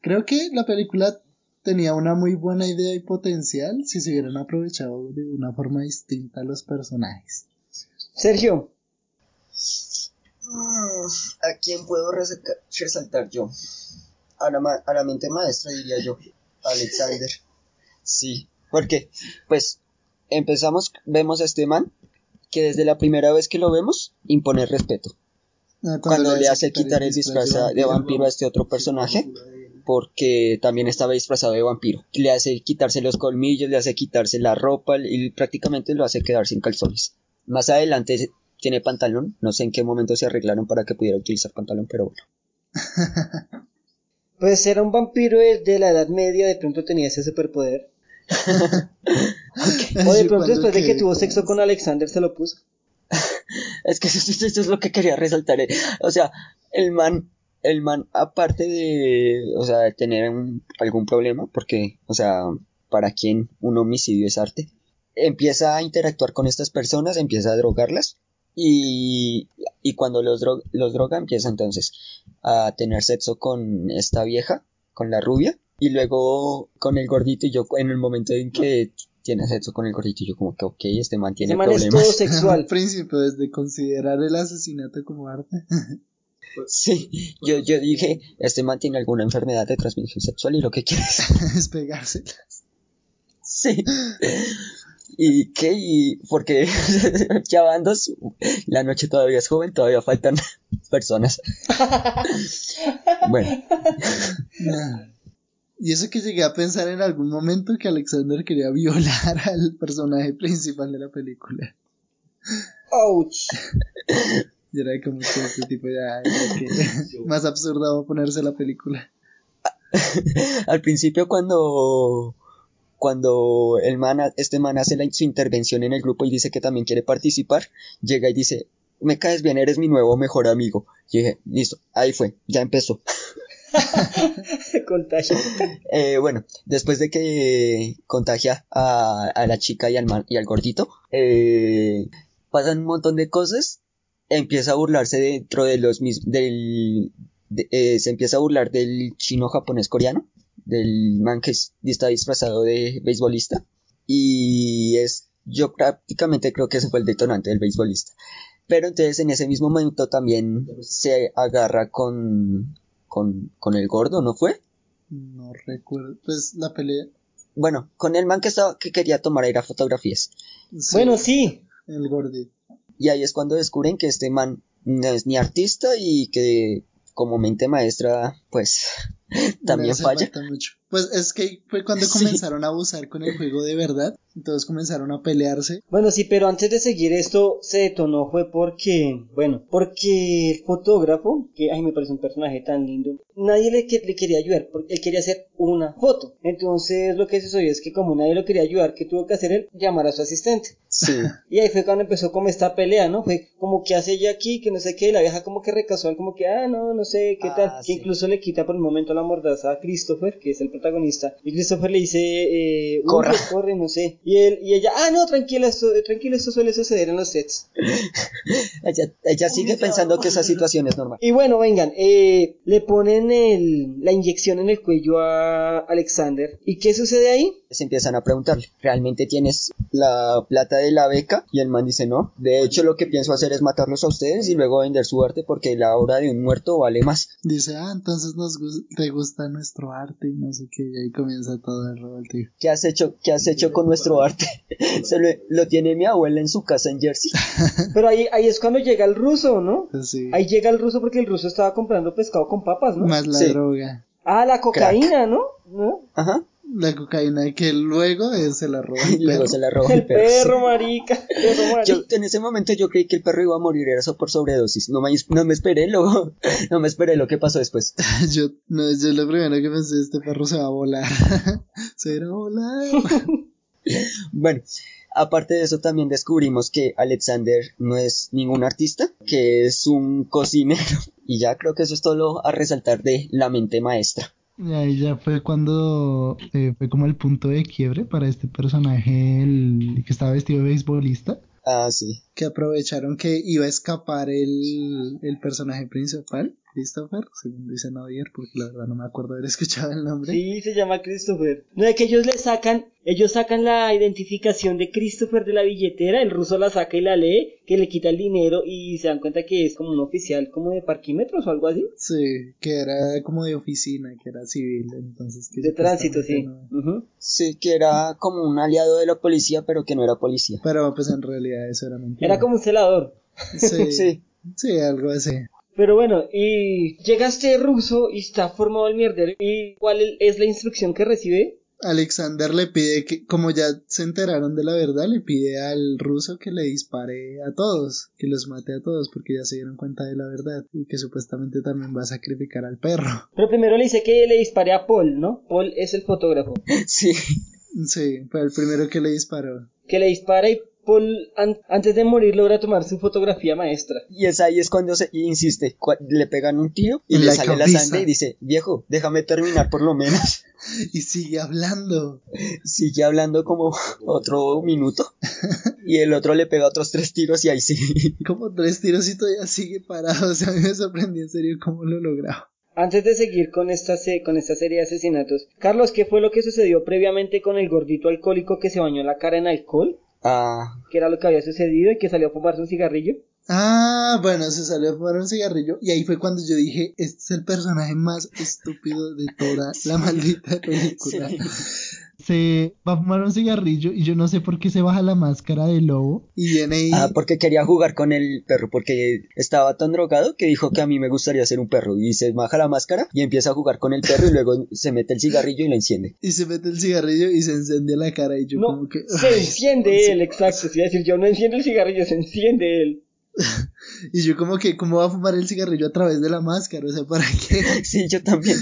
Creo que la película tenía una muy buena idea y potencial si se hubieran aprovechado de una forma distinta los personajes. Sergio, ¿A quién puedo resalta- resaltar yo? A la, ma- a la mente maestra, diría yo. Alexander. Sí, porque, pues, empezamos, vemos a este man que desde la primera vez que lo vemos impone respeto. Ah, Cuando le hace quitar el disfraz de vampiro a este otro personaje, porque también estaba disfrazado de vampiro. Le hace quitarse los colmillos, le hace quitarse la ropa y prácticamente lo hace quedar sin calzones. Más adelante tiene pantalón, no sé en qué momento se arreglaron para que pudiera utilizar pantalón, pero bueno. pues era un vampiro de la Edad Media, de pronto tenía ese superpoder. O de pronto después de que tuvo sexo con Alexander se lo puso. Es que eso, eso es lo que quería resaltar. eh. O sea, el man, el man, aparte de, o sea, de tener un- algún problema, porque, o sea, para quien un homicidio es arte, empieza a interactuar con estas personas, empieza a drogarlas y, y cuando los, dro- los droga empieza entonces a tener sexo con esta vieja, con la rubia, y luego con el gordito y yo en el momento en que tiene sexo con el gordito yo como que ok, este man tiene Ese man es problemas. todo sexual. Al principio, desde considerar el asesinato como arte. Sí, yo, yo dije, este man tiene alguna enfermedad de transmisión sexual y lo que quiere es... pegarse. Sí. ¿Y qué? Y porque ya van dos, la noche todavía es joven, todavía faltan personas. Bueno. Y eso que llegué a pensar en algún momento que Alexander quería violar al personaje principal de la película. Ouch. Y era como que este tipo ya, que más absurdo va a ponerse la película. al principio cuando cuando el man, este man hace la- su intervención en el grupo y dice que también quiere participar, llega y dice, me caes bien, eres mi nuevo mejor amigo. Y dije, listo, ahí fue, ya empezó. Contagio. Eh, bueno, después de que contagia a, la chica y al, gordito, eh, pasan un montón de cosas. Empieza a burlarse dentro de los mis del de- eh, se empieza a burlar del chino japonés coreano, del man que es- está disfrazado de beisbolista. Y es, yo prácticamente creo que ese fue el detonante del beisbolista. Pero entonces en ese mismo momento también se agarra con, con, con el gordo, ¿no fue? No recuerdo. Pues la pelea. Bueno, con el man que estaba, que quería tomar era fotografías. sí, Bueno, sí. El gordito. Y ahí es cuando descubren que este man no es ni artista y que como mente maestra, pues, también falla. mucho. Pues es que fue cuando Sí. comenzaron a abusar con el juego de verdad. Entonces comenzaron a pelearse. Bueno, sí, pero antes de seguir esto se detonó fue porque, bueno, porque el fotógrafo, que ay me parece un personaje tan lindo, nadie le, que- le quería ayudar, porque él quería hacer una foto. Entonces lo que sucedió es que como nadie lo quería ayudar, ¿qué tuvo que hacer él? Llamar a su asistente. Sí. Y ahí fue cuando empezó como esta pelea, ¿no? Fue como que hace ella aquí, que no sé qué, y la vieja como que recasual, como que, ah, no, no sé, qué Ah, tal. sí. Que incluso le quita por un momento la mordaza a Christopher, que es el protagonista. Y Christopher le dice, eh, "Huye, Corra. corre, no sé. Y él, y ella, ah, no, tranquila, esto, tranquilo, esto suele suceder en los sets. Ella, ella sigue pensando que esa situación es normal. Y bueno, vengan, eh, le ponen el, la inyección en el cuello a Alexander. ¿Y qué sucede ahí? Se empiezan a preguntarle, ¿realmente tienes la plata de la beca? Y el man dice, no. De hecho, lo que pienso hacer es matarlos a ustedes y luego vender su arte porque la obra de un muerto vale más. Dice, ah, entonces nos gus- te gusta nuestro arte y no sé qué. Y ahí comienza todo el revoltijo. ¿Qué has hecho, qué has hecho con nuestro arte? Se lo, lo tiene mi abuela en su casa en Jersey. Pero ahí, ahí es cuando llega el ruso, ¿no? Sí. Ahí llega el ruso porque el ruso estaba comprando pescado con papas, ¿no? Más la Sí. droga. Ah, la cocaína, ¿no? ¿No? Aja. La cocaína que luego eh, se la roba el luego perro. se la roba El perro, sí. marica. Perro, marica. Yo en ese momento yo creí que el perro iba a morir, era eso por sobredosis. No me, no me esperé lo, no me esperé lo que pasó después. Yo, no, yo lo primero que pensé, este perro se va a volar. se irá a volar. Bueno, aparte de eso también descubrimos que Alexander no es ningún artista, que es un cocinero. Y ya creo que eso es todo lo a resaltar de la mente maestra. Y ahí ya fue cuando eh, fue como el punto de quiebre para este personaje, el que estaba vestido de beisbolista. Ah, sí. Que aprovecharon que iba a escapar el, el personaje principal, Christopher, según dice Navier, porque la verdad no me acuerdo haber escuchado el nombre. Sí, se llama Christopher. No es que ellos le sacan, ellos sacan la identificación de Christopher de la billetera, el ruso la saca y la lee, que le quita el dinero y se dan cuenta que es como un oficial como de parquímetros o algo así. Sí, que era como de oficina, que era civil, entonces que De tránsito, sí. no-. Sí, que era como un aliado de la policía, pero que no era policía. Pero pues en realidad eso era mentira. Era como un celador. Sí, Sí. sí, algo así. Pero bueno, y llega este ruso y está formado el mierdero. ¿Y cuál es la instrucción que recibe? Alexander le pide que, como ya se enteraron de la verdad, le pide al ruso que le dispare a todos, que los mate a todos, porque ya se dieron cuenta de la verdad y que supuestamente también va a sacrificar al perro. Pero primero le dice que le dispare a Paul, ¿no? Paul es el fotógrafo. Sí. Sí, fue el primero que le disparó. Que le dispara y Paul an- antes de morir logra tomar su fotografía maestra. Y es ahí es cuando se insiste, le pegan un tiro y le la sale la sangre y dice, viejo, déjame terminar por lo menos. Y sigue hablando. Sigue hablando como otro minuto y el otro le pega otros tres tiros y ahí sí. Como tres tiros y todavía sigue parado. O sea, a mí me sorprendió en serio cómo lo lograba. Antes de seguir con esta, se- con esta serie de asesinatos, Carlos, ¿qué fue lo que sucedió previamente con el gordito alcohólico que se bañó la cara en alcohol? Ah, ¿Qué era lo que había sucedido y que salió a fumarse un cigarrillo? Ah, bueno, se salió a fumar un cigarrillo y ahí fue cuando yo dije, este es el personaje más estúpido de toda la maldita película. Sí. Se va a fumar un cigarrillo y yo no sé por qué se baja la máscara de lobo y viene ahí. ah, porque quería jugar con el perro, porque estaba tan drogado que dijo que a mí me gustaría ser un perro y se baja la máscara y empieza a jugar con el perro y luego se mete el cigarrillo y lo enciende. Y se mete el cigarrillo y se enciende la cara y yo No, como que... se enciende él, exacto. Es decir, yo no enciendo el cigarrillo, se enciende él. Y yo como que, ¿cómo va a fumar el cigarrillo a través de la máscara? O sea, ¿para qué? Sí, yo también.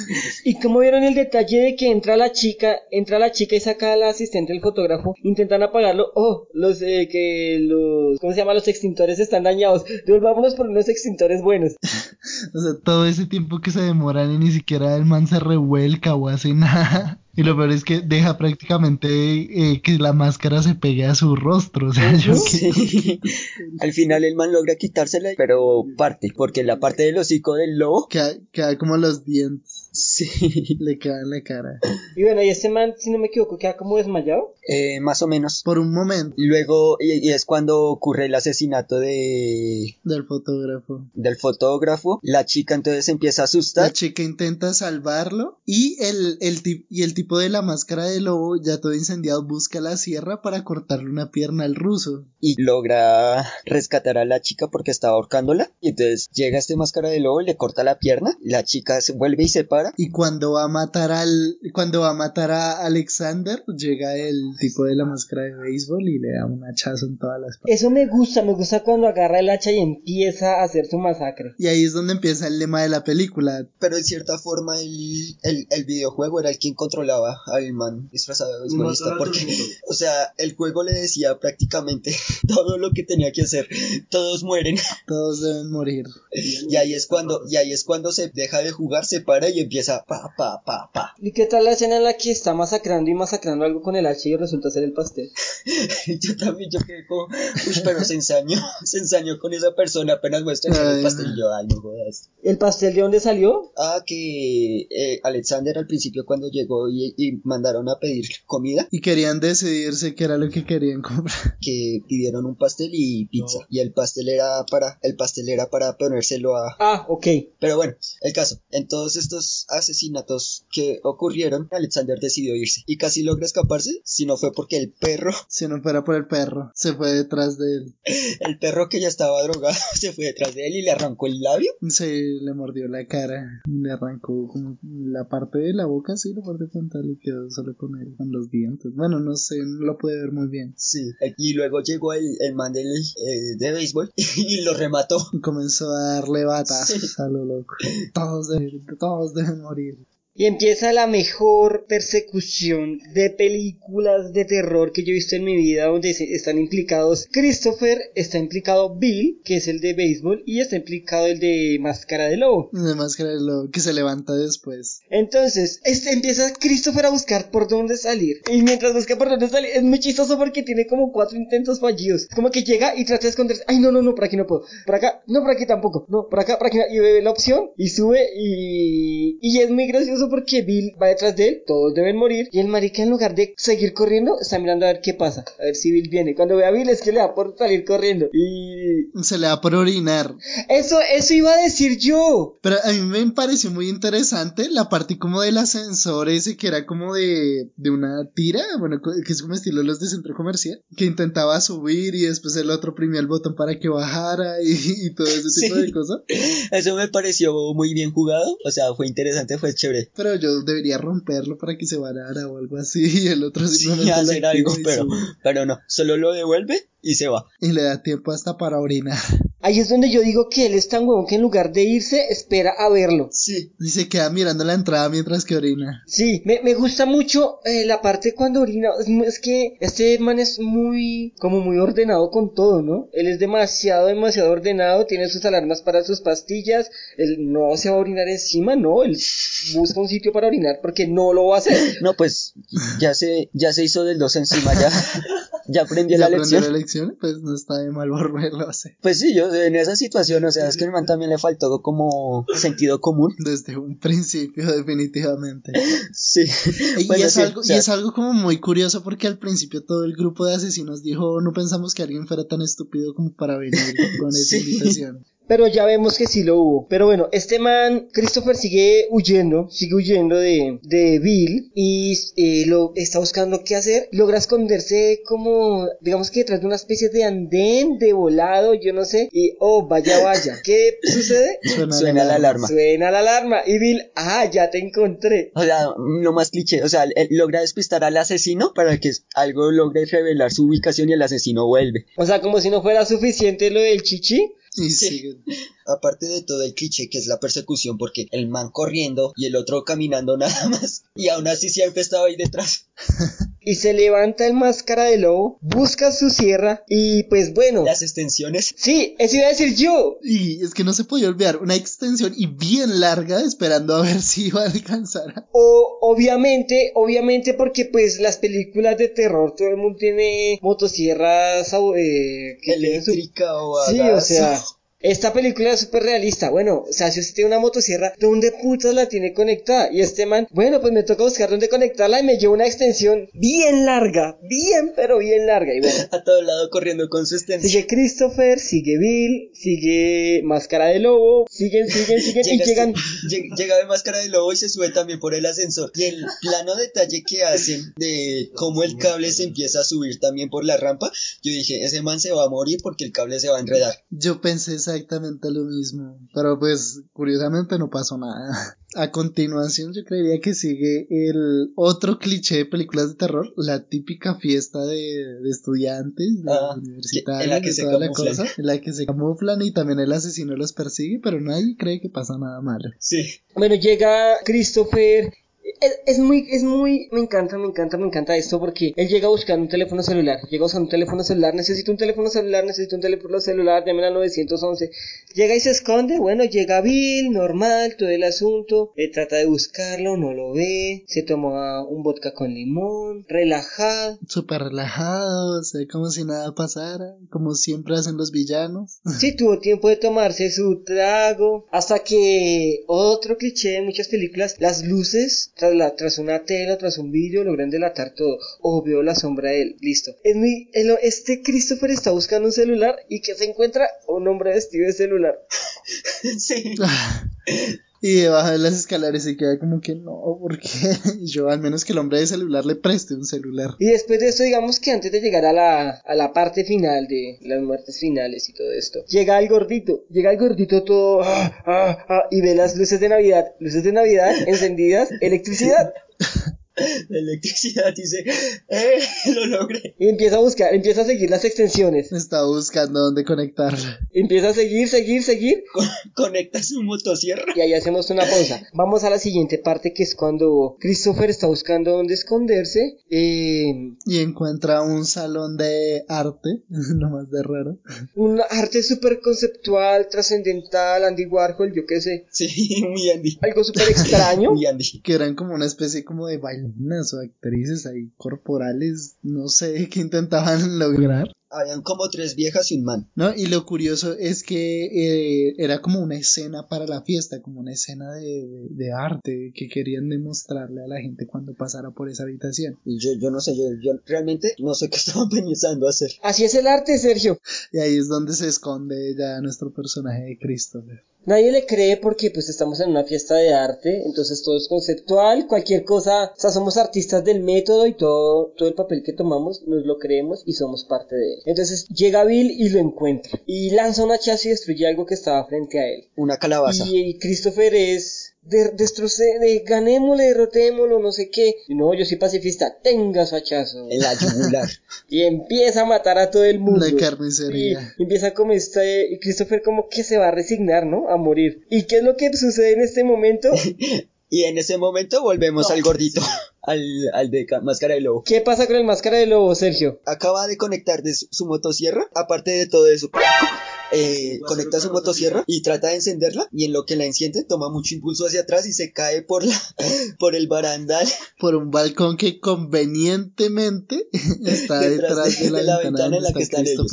¿Y cómo vieron el detalle de que entra la chica, entra la chica y saca al asistente del fotógrafo, intentan apagarlo? Oh, los, eh, que los, ¿cómo se llama? Los extintores están dañados. Devolvámonos por unos extintores buenos. O sea, todo ese tiempo que se demoran y ni siquiera el man se revuelca o hace nada. Y lo peor es que deja prácticamente eh, que la máscara se pegue a su rostro. O sea, yo que... Sí. Al final el man logra quitársela, pero parte, porque la parte del hocico del lobo, Queda, queda como los dientes. Sí, Le quedan en la cara. Y bueno, y este man, si no me equivoco, queda como desmayado. eh, más o menos. Por un momento Luego, y, y es cuando ocurre el asesinato de del fotógrafo. del fotógrafo, la chica entonces empieza a La asustar, chica intenta salvarlo y el, el, y el tipo de la máscara de lobo, ya todo incendiado, busca la sierra para cortarle una pierna al ruso. y logra rescatar a la chica porque estaba ahorcándola. Y entonces llega este máscara de lobo y le corta la pierna. La chica se vuelve y se para y cuando va a matar al cuando va a matar a Alexander llega el tipo de la máscara de béisbol y le da un hachazo en todas las partes. Eso me gusta, me gusta cuando agarra el hacha y empieza a hacer su masacre. Y ahí es donde empieza el lema de la película. Pero en cierta forma el, el, el videojuego era el quien controlaba al man disfrazado de beisbolista porque o sea, el juego le decía prácticamente todo lo que tenía que hacer. Todos mueren. Todos deben morir. Y ahí es cuando y ahí es cuando se deja de jugar, se para y empieza pa pa pa pa. ¿Y qué tal la escena en la que está masacrando y masacrando algo con el hacha y resulta ser el pastel? yo también yo quedé como, pero se ensañó, se ensañó con esa persona apenas muestra el pastel y yo, ay, no jodas. ¿El pastel de dónde salió? Ah, que eh, Alexander al principio cuando llegó y, y mandaron a pedir comida. Y querían decidirse qué era lo que querían comprar. Que pidieron un pastel y pizza. Y el pastel era para, el pastel era para ponérselo a... Ah, ok. Pero bueno, el caso, en todos estos asesinatos que ocurrieron, Alexander decidió irse. Y casi logra escaparse, si no fue porque el perro... Si no fuera por el perro, se fue detrás de él. El perro que ya estaba drogado se fue detrás de él y le arrancó el labio. Sí, le mordió la cara, le arrancó como la parte de la boca, sí, la parte frontal y quedó solo con él, con los dientes. Bueno, no sé, no lo puede ver muy bien. Sí, y luego llegó el, el man del, eh, de béisbol y lo remató. Y comenzó a darle batas a lo loco. Todos deben, todos deben morir. Y empieza la mejor persecución de películas de terror que yo he visto en mi vida, donde están implicados Christopher, está implicado Bill, que es el de béisbol, y está implicado el de Máscara de Lobo. De Máscara de Lobo, que se levanta después. Entonces, este empieza Christopher a buscar por dónde salir. Y mientras busca por dónde salir, es muy chistoso porque tiene como cuatro intentos fallidos. Como que llega y trata de esconderse. Ay, no, no, no, por aquí no puedo. Por acá, no, por aquí tampoco. No, por acá, por aquí no. Y ve la opción y sube y, y es muy gracioso porque Bill va detrás de él, todos deben morir, y el marica en lugar de seguir corriendo, está mirando a ver qué pasa, a ver si Bill viene. Cuando ve a Bill es que le da por salir corriendo y... Se le da por orinar. Eso, eso iba a decir yo. Pero a mí me pareció muy interesante la parte como del ascensor ese que era como de, de una tira, bueno, que es como estilo los de centro comercial, que intentaba subir y después el otro oprimía el botón para que bajara y, todo ese tipo de cosas. Eso me pareció muy bien jugado, o sea, fue interesante, fue chévere. Pero yo debería romperlo para que se varara o algo así y el otro simplemente sí, hacer algo, pero, pero no, solo lo devuelve y se va. Y le da tiempo hasta para orinar. Ahí es donde yo digo que él es tan huevón que en lugar de irse, espera a verlo. Sí. Y se queda mirando la entrada mientras que orina. Sí, me, me gusta mucho eh, la parte cuando orina. Es, es, que este man es muy, como muy ordenado con todo, ¿no? Él es demasiado, demasiado ordenado, tiene sus alarmas para sus pastillas, él no se va a orinar encima, no, él busca un sitio para orinar porque no lo va a hacer. No, pues ya se, ya se hizo del dos encima, ya, ya aprendió la lección. la lección, pues no está de mal volverlo a hacer. Pues sí, yo en esa situación, o sea, es que el man también le faltó como sentido común. Desde un principio, definitivamente. Sí. Y, es, algo, y es algo como muy curioso porque al principio todo el grupo de asesinos dijo, no pensamos que alguien fuera tan estúpido como para venir con esa invitación pero ya vemos que sí lo hubo. Pero bueno, este man, Christopher sigue huyendo, sigue huyendo de, de Bill y eh, lo está buscando qué hacer. Logra esconderse como, digamos que detrás de una especie de andén, de volado, yo no sé. Y, oh, vaya, vaya. ¿Qué sucede? Suena, la alarma. Suena la alarma. Y Bill, ah, ya te encontré. O sea, lo más cliché, o sea, él logra despistar al asesino para que algo logre revelar su ubicación y el asesino vuelve. O sea, como si no fuera suficiente lo del chichi sí. Aparte de todo el cliché que es la persecución, porque el man corriendo y el otro caminando nada más, y aún así siempre estaba ahí detrás. y se levanta el máscara de lobo, busca su sierra y pues bueno. Las extensiones. Sí, eso iba a decir yo. Y es que no se podía olvidar, una extensión y bien larga esperando a ver si iba a alcanzar. O obviamente, obviamente porque pues las películas de terror todo el mundo tiene motosierras eh, eléctrica o a Sí, o sea, esta película es súper realista. Bueno, o sea, si usted tiene una motosierra, ¿dónde putas la tiene conectada? Y este man, bueno, pues me toca buscar dónde conectarla y me lleva una extensión bien larga, bien, pero bien larga. Y bueno, a todo lado corriendo con su extensión. Sigue Christopher, sigue Bill, sigue Máscara de Lobo, siguen, siguen, siguen y llegan. Llega de Máscara de Lobo y se sube también por el ascensor. Y el plano detalle que hacen de cómo el cable se empieza a subir también por la rampa, yo dije, ese man se va a morir porque el cable se va a enredar. Yo pensé esa exactamente lo mismo. Pero pues, curiosamente no pasó nada. A continuación, yo creería que sigue el otro cliché de películas de terror, la típica fiesta de, estudiantes, de ah, universitarios, en la que se toda la cosa, en la que se camuflan y también el asesino los persigue, pero nadie cree que pasa nada malo. Sí. Bueno, llega Christopher es, muy, es muy, me encanta, me encanta, me encanta esto porque él llega buscando un teléfono celular, llega buscando un teléfono celular, necesito un teléfono celular, necesito un teléfono celular, llamen al 911, llega y se esconde, bueno, llega Bill, normal, todo el asunto, él trata de buscarlo, no lo ve, se toma un vodka con limón, relajado. Súper relajado, o sea, como si nada pasara, como siempre hacen los villanos. Sí, tuvo tiempo de tomarse su trago, hasta que otro cliché de muchas películas, las luces tras, la, tras una tela, tras un vídeo, logran delatar todo. O veo la sombra de él, listo. Es muy, este Christopher está buscando un celular y que se encuentra un hombre vestido de celular. sí. Y baja de las escaleras y queda como que no, porque yo al menos que el hombre de celular le preste un celular. Y después de eso, digamos que antes de llegar a la, a la parte final de las muertes finales y todo esto, llega el gordito, llega el gordito todo ah, ah, ah, y ve las luces de Navidad, luces de Navidad encendidas, electricidad. la electricidad dice, ¡eh! Lo logré. Y empieza a buscar, empieza a seguir las extensiones. Está buscando dónde conectarla. Empieza a seguir, seguir, seguir. conecta su motosierra. Y ahí hacemos una pausa. Vamos a la siguiente parte que es cuando Christopher está buscando dónde esconderse. Eh, y encuentra un salón de arte, lo más de raro. Un arte súper conceptual, trascendental, Andy Warhol, yo qué sé. Sí, muy Andy. Algo súper extraño. muy Andy. Que eran como una especie como de baile unas o actrices ahí corporales, no sé qué intentaban lograr. Habían como tres viejas y un man. No, y lo curioso es que eh, era como una escena para la fiesta, como una escena de, arte que querían demostrarle a la gente cuando pasara por esa habitación. Y yo, yo no sé, yo, yo realmente no sé qué estaban pensando hacer. Así es el arte, Sergio. Y ahí es donde se esconde ya nuestro personaje de Christopher. Nadie le cree porque pues estamos en una fiesta de arte, entonces todo es conceptual, cualquier cosa, o sea, somos artistas del método y todo, todo el papel que tomamos nos lo creemos y somos parte de él. Entonces llega Bill y lo encuentra y lanza un hachazo y destruye algo que estaba frente a él. Una calabaza. y Christopher es de, destroce, de ganémosle, derrotémoslo, no sé qué. Y no, yo soy pacifista, tenga su hachazo. En la yugular. y empieza a matar a todo el mundo. La carnicería. Y empieza como este, y Christopher como que se va a resignar, ¿no? A morir. ¿Y qué es lo que sucede en este momento? y en ese momento volvemos al gordito. Al, al, de máscara de lobo. ¿Qué pasa con el máscara de lobo, Sergio? Acaba de conectar de su motosierra, aparte de todo eso eh, conecta su motosierra y trata de encenderla y en lo que la enciende toma mucho impulso hacia atrás y se cae por la por el barandal por un balcón que convenientemente está detrás, de, la, ventana, en la que están ellos.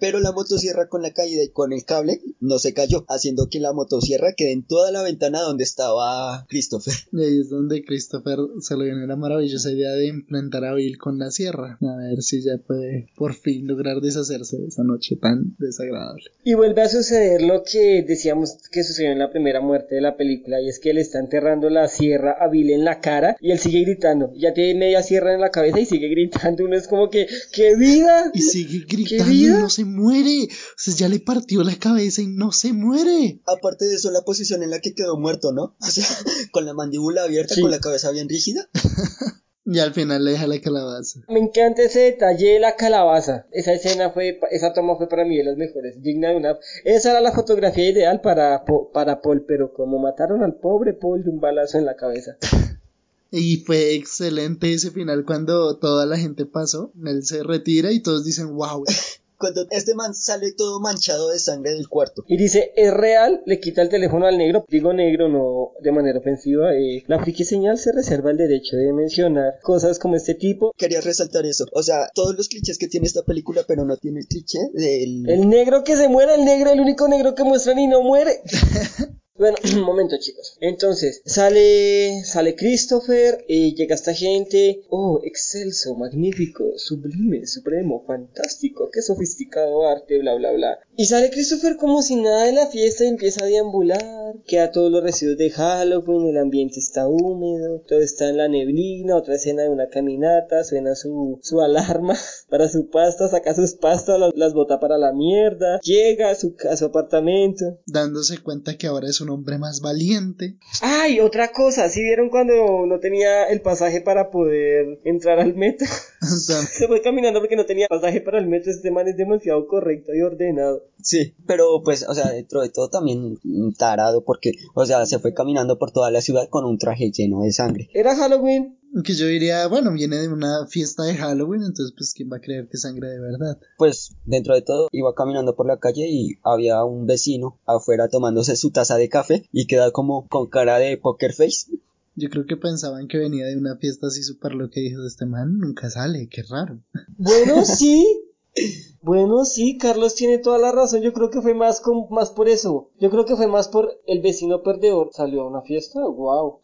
pero la motosierra con la caída y con el cable no se cayó haciendo que la motosierra quede en toda la ventana donde estaba Christopher y ahí es donde Christopher se le viene la maravillosa idea de enfrentar a Bill con la sierra a ver si ya puede por fin lograr deshacerse de esa noche tan desagradable y vuelve a suceder lo que decíamos que sucedió en la primera muerte de la película, y es que le está enterrando la sierra a Bill en la cara y él sigue gritando. Ya tiene media sierra en la cabeza y sigue gritando. Uno es como que, ¡qué vida! Y sigue gritando y no se muere. O sea, ya le partió la cabeza y no se muere. Aparte de eso, la posición en la que quedó muerto, ¿no? O sea, con la mandíbula abierta, con la cabeza bien rígida. Y al final le deja la calabaza. Me encanta ese detalle de la calabaza. Esa escena fue, esa toma fue para mí de las mejores. Digna de una. Esa era la fotografía ideal para, para Paul, pero como mataron al pobre Paul de un balazo en la cabeza. Y fue excelente ese final cuando toda la gente pasó. Él se retira y todos dicen, wow cuando este man sale todo manchado de sangre del cuarto. Y dice, es real, le quita el teléfono al negro, digo negro no de manera ofensiva, eh, la friki señal se reserva el derecho de mencionar cosas como este tipo. Quería resaltar eso, o sea, todos los clichés que tiene esta película, pero no tiene el cliché del... El negro que se muere, el negro, el único negro que muestran y no muere. Bueno, un momento chicos. Entonces, sale, sale Christopher y llega esta gente. Oh, excelso, magnífico, sublime, supremo, fantástico, qué sofisticado arte, bla, bla, bla. Y sale Christopher como si nada de la fiesta y empieza a deambular. Queda todos los residuos de Halloween, el ambiente está húmedo, todo está en la neblina, otra escena de una caminata, suena su, su alarma para su pasta, saca sus pastas, las, las bota para la mierda, llega a su, a su apartamento. Dándose cuenta que ahora es un hombre más valiente. Ay, otra cosa, ¿sí vieron cuando no tenía el pasaje para poder entrar al metro? Se fue caminando porque no tenía pasaje para el metro, este man es demasiado correcto y ordenado. Sí, pero pues, o sea, dentro de todo también tarado porque, o sea, se fue caminando por toda la ciudad con un traje lleno de sangre. Era Halloween. Que yo diría, bueno, viene de una fiesta de Halloween, entonces pues quién va a creer que sangre de verdad. Pues dentro de todo iba caminando por la calle y había un vecino afuera tomándose su taza de café y queda como con cara de poker face. Yo creo que pensaban que venía de una fiesta así súper lo que dijo este man, nunca sale, qué raro. Bueno, sí. Bueno, sí, Carlos tiene toda la razón. Yo creo que fue más con, más por eso. Yo creo que fue más por el vecino perdedor. Salió a una fiesta. Wow.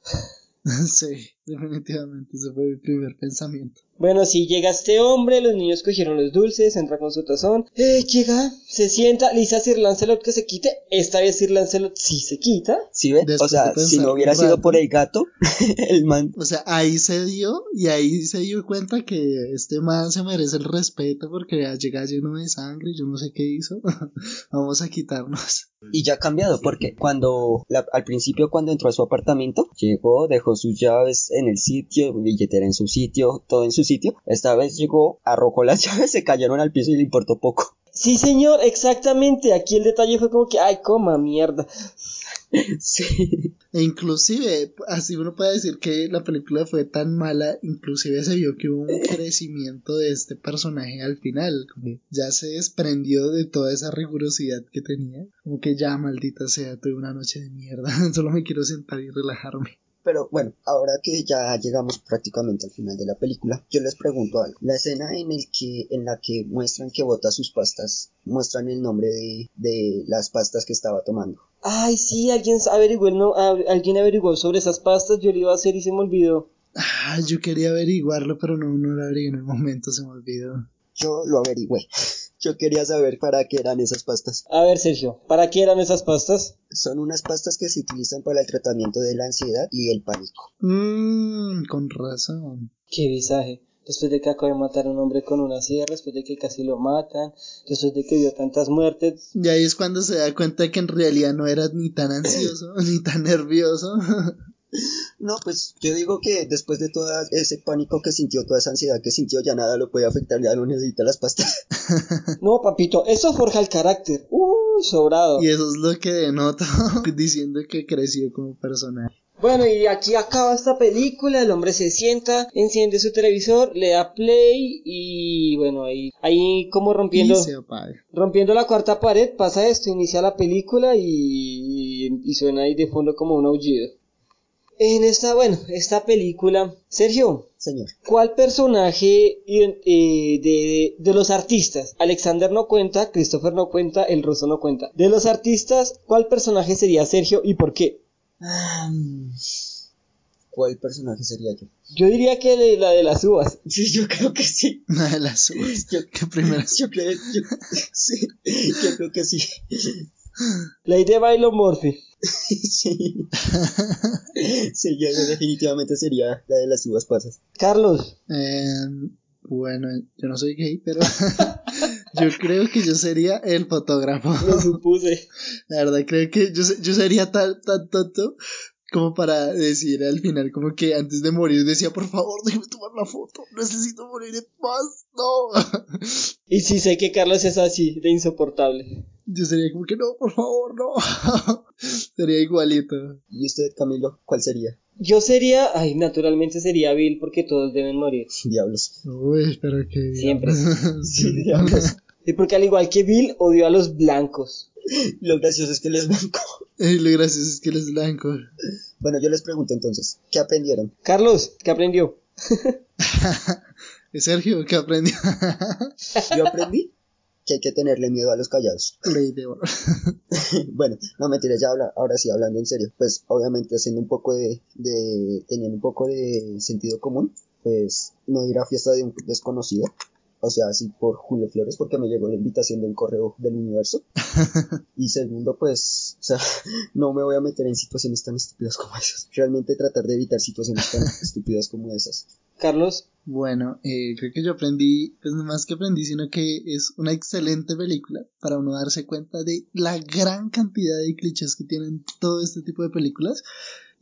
sí, definitivamente ese fue mi primer pensamiento. Bueno, si llega este hombre, los niños cogieron los dulces, entra con su tazón, eh, llega, se sienta, le dice a Sir Lancelot que se quite, esta vez Sir Lancelot sí se quita. ¿Sí ve? o sea, si no hubiera sido por el gato, el man... O sea, ahí se dio, y ahí se dio cuenta que este man se merece el respeto porque llega lleno de sangre, yo no sé qué hizo, vamos a quitarnos. Y ya ha cambiado, porque cuando, al principio cuando entró a su apartamento, llegó, dejó sus llaves en el sitio, billetera en su sitio, todo en su sitio. Esta vez llegó, arrojó las llaves, se cayeron al piso y le importó poco. Sí, señor, exactamente. Aquí el detalle fue como que, ay, coma, mierda. Sí. E inclusive, así uno puede decir que la película fue tan mala, inclusive se vio que hubo un crecimiento de este personaje al final, como ya se desprendió de toda esa rigurosidad que tenía, como que ya maldita sea, tuve una noche de mierda, solo me quiero sentar y relajarme. Pero bueno, ahora que ya llegamos prácticamente al final de la película, yo les pregunto algo. La escena en el que en la que muestran que bota sus pastas, muestran el nombre de, de las pastas que estaba tomando. Ay, sí, alguien averiguó, no, alguien averiguó sobre esas pastas, yo lo iba a hacer y se me olvidó. Ah, yo quería averiguarlo, pero no, no lo averigué en el momento, se me olvidó. Yo lo averigüé. Yo quería saber para qué eran esas pastas. A ver, Sergio, ¿para qué eran esas pastas? Son unas pastas que se utilizan para el tratamiento de la ansiedad y el pánico. Mmm, con razón. Qué visaje. Después de que acaba de matar a un hombre con una sierra, después de que casi lo matan, después de que vio tantas muertes. Y ahí es cuando se da cuenta que en realidad no era ni tan ansioso, ni tan nervioso. No, pues yo digo que después de todo ese pánico que sintió, toda esa ansiedad que sintió, ya nada lo puede afectar, ya no necesita las pastas. No, papito, eso forja el carácter. Uh, sobrado. Y eso es lo que denota diciendo que creció como personaje. Bueno, y aquí acaba esta película, el hombre se sienta, enciende su televisor, le da play y bueno, ahí, ahí como rompiendo, rompiendo la cuarta pared pasa esto, inicia la película y, y suena ahí de fondo como un aullido. En esta, bueno, esta película, Sergio, señor, ¿cuál personaje eh, de, de, los artistas? Alexander no cuenta, Christopher no cuenta, el ruso no cuenta. De los artistas, ¿cuál personaje sería Sergio y por qué? ¿Cuál personaje sería yo? Yo diría que la de las uvas. Sí, yo creo que sí. La de las uvas. Yo, ¿Qué primera? Yo creo, yo, sí, yo creo que sí. La idea Bailo Morphy. sí. sí, yo definitivamente sería la de las uvas pasas. Carlos. Eh, bueno, yo no soy gay, pero yo creo que yo sería el fotógrafo. Lo supuse. La verdad, creo que yo, yo sería tan, tan tonto como para decir al final, como que antes de morir decía, por favor, déjame tomar la foto, necesito morir en paz, no. Y sí sé que Carlos es así, de insoportable. Yo sería como que no, por favor, no. Sería igualito. ¿Y usted, Camilo, cuál sería? Yo sería, ay, naturalmente sería Bill porque todos deben morir. Diablos. Uy, pero que Siempre. sí, diablos. Y porque al igual que Bill, odio a los blancos. Lo gracioso es que él es blanco. lo gracioso es que él es blanco. Bueno, yo les pregunto entonces, ¿qué aprendieron? Carlos, ¿qué aprendió? Sergio, ¿qué aprendió? yo aprendí que hay que tenerle miedo a los callados. Ley de oro. bueno, no mentiras, ya habla, ahora sí hablando en serio. Pues obviamente haciendo un poco de, de, teniendo un poco de sentido común, pues no ir a fiesta de un desconocido. O sea, así por Julio Flores, porque me llegó la invitación del correo del universo. y segundo, pues, o sea, no me voy a meter en situaciones tan estúpidas como esas. Realmente tratar de evitar situaciones tan estúpidas como esas. Carlos. Bueno, eh, creo que yo aprendí, pues no más que aprendí, sino que es una excelente película para uno darse cuenta de la gran cantidad de clichés que tienen todo este tipo de películas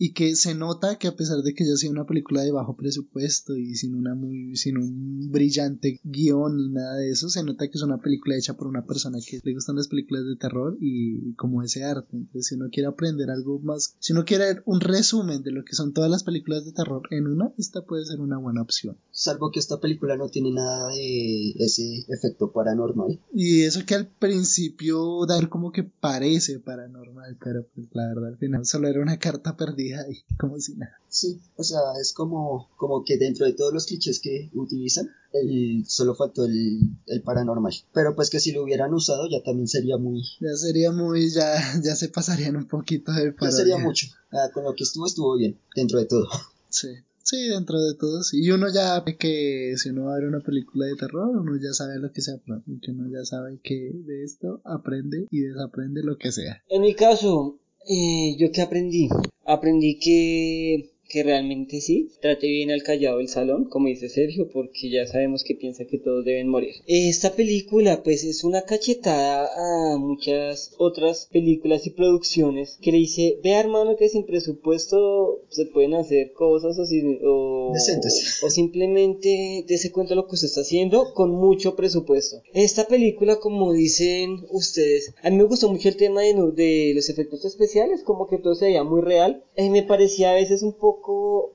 y que se nota que a pesar de que ya sea una película de bajo presupuesto y sin una muy sin un brillante guion ni nada de eso se nota que es una película hecha por una persona que le gustan las películas de terror y, como ese arte. Entonces si uno quiere aprender algo más si uno quiere un resumen de lo que son todas las películas de terror en una esta puede ser una buena opción. Salvo que esta película no tiene nada de ese efecto paranormal. Y eso que al principio dar como que parece paranormal pero pues la verdad al final solo era una carta perdida como si nada. Sí, o sea, es como, como que dentro de todos los clichés que utilizan, el, solo faltó el, el paranormal. Pero pues que si lo hubieran usado ya también sería muy... Ya sería muy, ya, ya se pasarían un poquito de Ya sería mucho. Ah, con lo que estuvo, estuvo bien, dentro de todo. Sí. Sí, dentro de todo, sí. Y uno ya ve que si uno va a ver una película de terror, uno ya sabe lo que se aprende, que uno ya sabe que de esto aprende y desaprende lo que sea. En mi caso, eh, ¿Yo qué aprendí? Aprendí que que realmente sí, trate bien al callado del salón, como dice Sergio, porque ya sabemos que piensa que todos deben morir. Esta película pues es una cachetada a muchas otras películas y producciones que le dice, vea hermano que sin presupuesto se pueden hacer cosas o, o, o simplemente dése cuenta lo que usted está haciendo con mucho presupuesto. Esta película como dicen ustedes, a mí me gustó mucho el tema de, de los efectos especiales, como que todo se veía muy real, eh, me parecía a veces un poco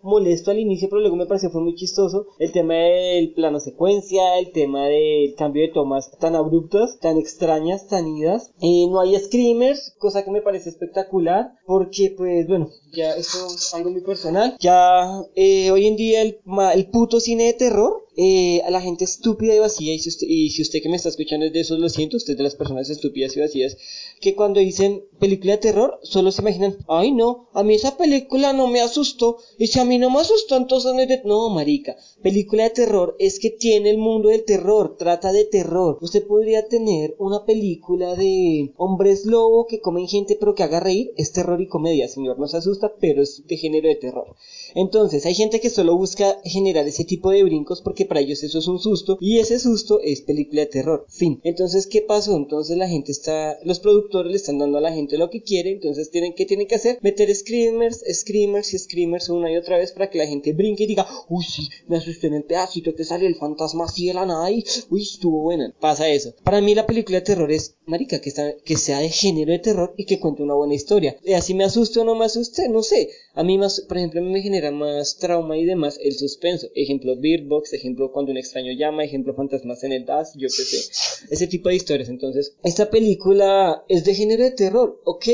molesto al inicio, pero luego me pareció fue muy chistoso. El tema del plano secuencia, el tema del cambio de tomas tan abruptas, tan extrañas, tan idas. Eh, no hay screamers, cosa que me parece espectacular, porque pues bueno, ya esto es algo muy personal. Ya eh, hoy en día el, el puto cine de terror eh, a la gente estúpida y vacía, y si, usted, y si usted que me está escuchando es de esos, lo siento, usted de las personas estúpidas y vacías, que cuando dicen película de terror, solo se imaginan, ay no, a mí esa película no me asustó, y si a mí no me asustó, entonces no de... No, marica, película de terror es que tiene el mundo del terror, trata de terror. Usted podría tener una película de hombres lobo que comen gente pero que haga reír, es terror y comedia, señor, no se asusta, pero es de género de terror. Entonces, hay gente que solo busca generar ese tipo de brincos porque para ellos eso es un susto y ese susto es película de terror. Fin. Entonces, ¿qué pasó? Entonces la gente está, los productores le están dando a la gente lo que quiere, entonces tienen que tienen que hacer meter screamers, screamers y screamers una y otra vez para que la gente brinque y diga, uy sí, me asusté en el pedacito que sale el fantasma así de la nada y uy estuvo buena. Pasa eso. Para mí la película de terror es marica que está, que sea de género de terror y que cuente una buena historia. Y así me asuste o no me asuste, no sé. A mí más, por ejemplo, me genera más trauma y demás el suspenso. Ejemplo Bird Box, ejemplo cuando un extraño llama, ejemplo fantasmas en el DAS, yo qué sé. Ese tipo de historias. Entonces, esta película es de género de terror, ok.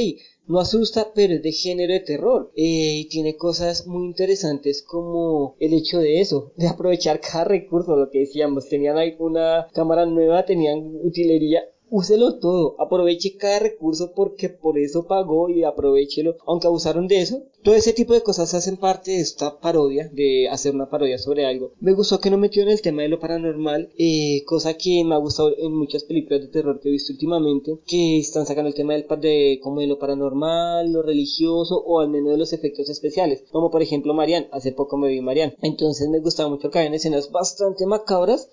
No asusta, pero es de género de terror. Eh, y tiene cosas muy interesantes como el hecho de eso, de aprovechar cada recurso, lo que decíamos. Tenían ahí una cámara nueva, tenían utilería úselo todo, aproveche cada recurso porque por eso pagó y aprovechelo, aunque abusaron de eso. Todo ese tipo de cosas hacen parte de esta parodia, de hacer una parodia sobre algo. Me gustó que no metió en el tema de lo paranormal, eh, cosa que me ha gustado en muchas películas de terror que he visto últimamente, que están sacando el tema del de como de lo paranormal, lo religioso o al menos de los efectos especiales, como por ejemplo Marian, hace poco me vi Marian. Entonces me gustaba mucho que había escenas bastante macabras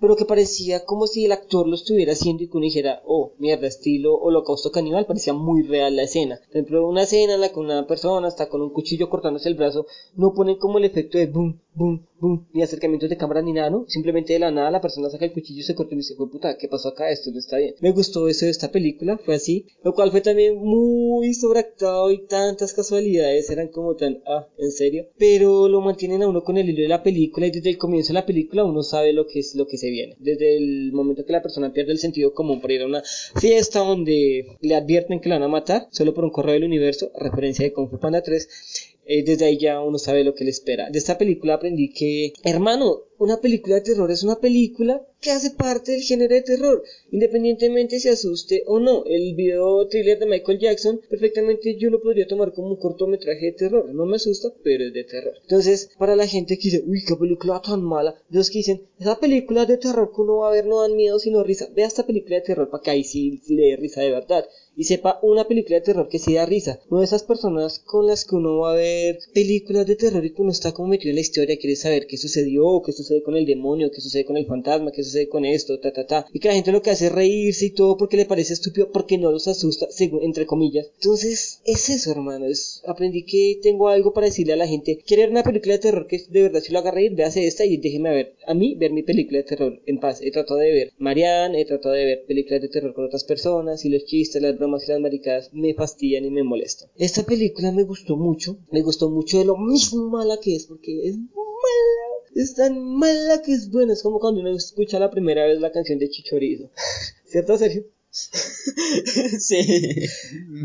pero que parecía como si el actor lo estuviera haciendo y que uno dijera, oh, mierda, estilo holocausto caníbal, parecía muy real la escena. Por ejemplo, una escena en la que una persona está con un cuchillo cortándose el brazo, no ponen como el efecto de boom, boom, boom, ni acercamientos de cámara ni nada, ¿no? Simplemente de la nada la persona saca el cuchillo y se corta y dice, puta, ¿qué pasó acá? Esto no está bien. Me gustó eso de esta película, fue así, lo cual fue también muy sobreactuado y tantas casualidades eran como tan, ah, en serio. Pero lo mantienen a uno con el hilo de la película y desde el comienzo de la película uno sabe lo que es lo que se viene. Desde el momento que la persona pierde el sentido común para ir a una fiesta donde le advierten que la van a matar, solo por un correo del universo, referencia de Kung Fu Panda 3, eh, desde ahí ya uno sabe lo que le espera. De esta película aprendí que, hermano, una película de terror es una película que hace parte del género de terror, independientemente si asuste o no. El video thriller de Michael Jackson, perfectamente yo lo podría tomar como un cortometraje de terror. No me asusta, pero es de terror. Entonces, para la gente que dice, uy, qué película tan mala, los que dicen, esa película de terror que uno va a ver no dan miedo sino risa. Vea esta película de terror para que ahí sí le dé risa de verdad y sepa una película de terror que sí da risa. No de esas personas con las que uno va a ver películas de terror y que uno está como metido en la historia, quiere saber qué sucedió, qué sucede con el demonio, qué sucede con el fantasma, qué sucede con esto, ta ta ta. Y que la gente lo que hace es reírse y todo porque le parece estúpido, porque no los asusta, entre comillas. Entonces, es eso, hermano. Es, aprendí que tengo algo para decirle a la gente. Quiere ver una película de terror que de verdad si lo haga reír, véase esta y déjeme ver. A mí, ver mi película de terror en paz. He tratado de ver Marianne, he tratado de ver películas de terror con otras personas y los chistes, las bromas y las maricadas me fastidian y me molestan. Esta película me gustó mucho, me gustó mucho de lo mismo mala que es, porque es mala. Es tan mala que es buena. Es como cuando uno escucha la primera vez la canción de Chichorizo. ¿Cierto, Sergio? sí.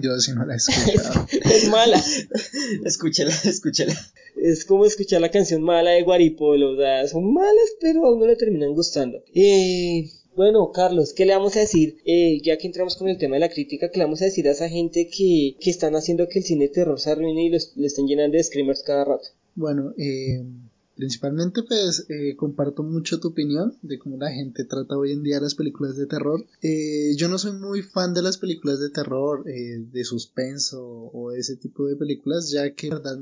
Yo sí no la he escuchado. es mala. Escúchela, escúchela. Es como escuchar la canción mala de Guaripolo. O sea, son malas, pero a uno le terminan gustando. Eh, bueno, Carlos, ¿qué le vamos a decir? Eh, ya que entramos con el tema de la crítica, ¿qué le vamos a decir a esa gente que, que están haciendo que el cine de terror se arruine y los, le estén llenando de screamers cada rato? Bueno, eh, Principalmente pues eh, comparto mucho tu opinión de cómo la gente trata hoy en día las películas de terror. Eh, yo no soy muy fan de las películas de terror, eh, de suspenso o ese tipo de películas, ya que verdad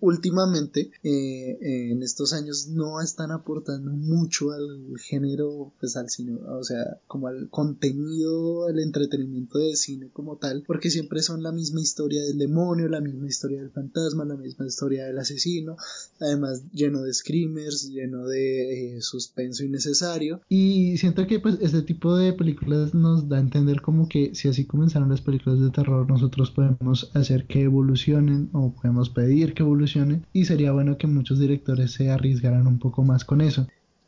últimamente en estos años no están aportando mucho al género, pues al cine, o sea, como al contenido, al entretenimiento de cine como tal, porque siempre son la misma historia del demonio, la misma historia del fantasma, la misma historia del asesino, además lleno de screamers, lleno de eh, suspenso innecesario. Y siento que pues este tipo de películas nos da a entender como que si así comenzaron las películas de terror, nosotros podemos hacer que evolucionen o podemos pedir que evolucionen. Y sería bueno que muchos directores se arriesgaran un poco más con eso.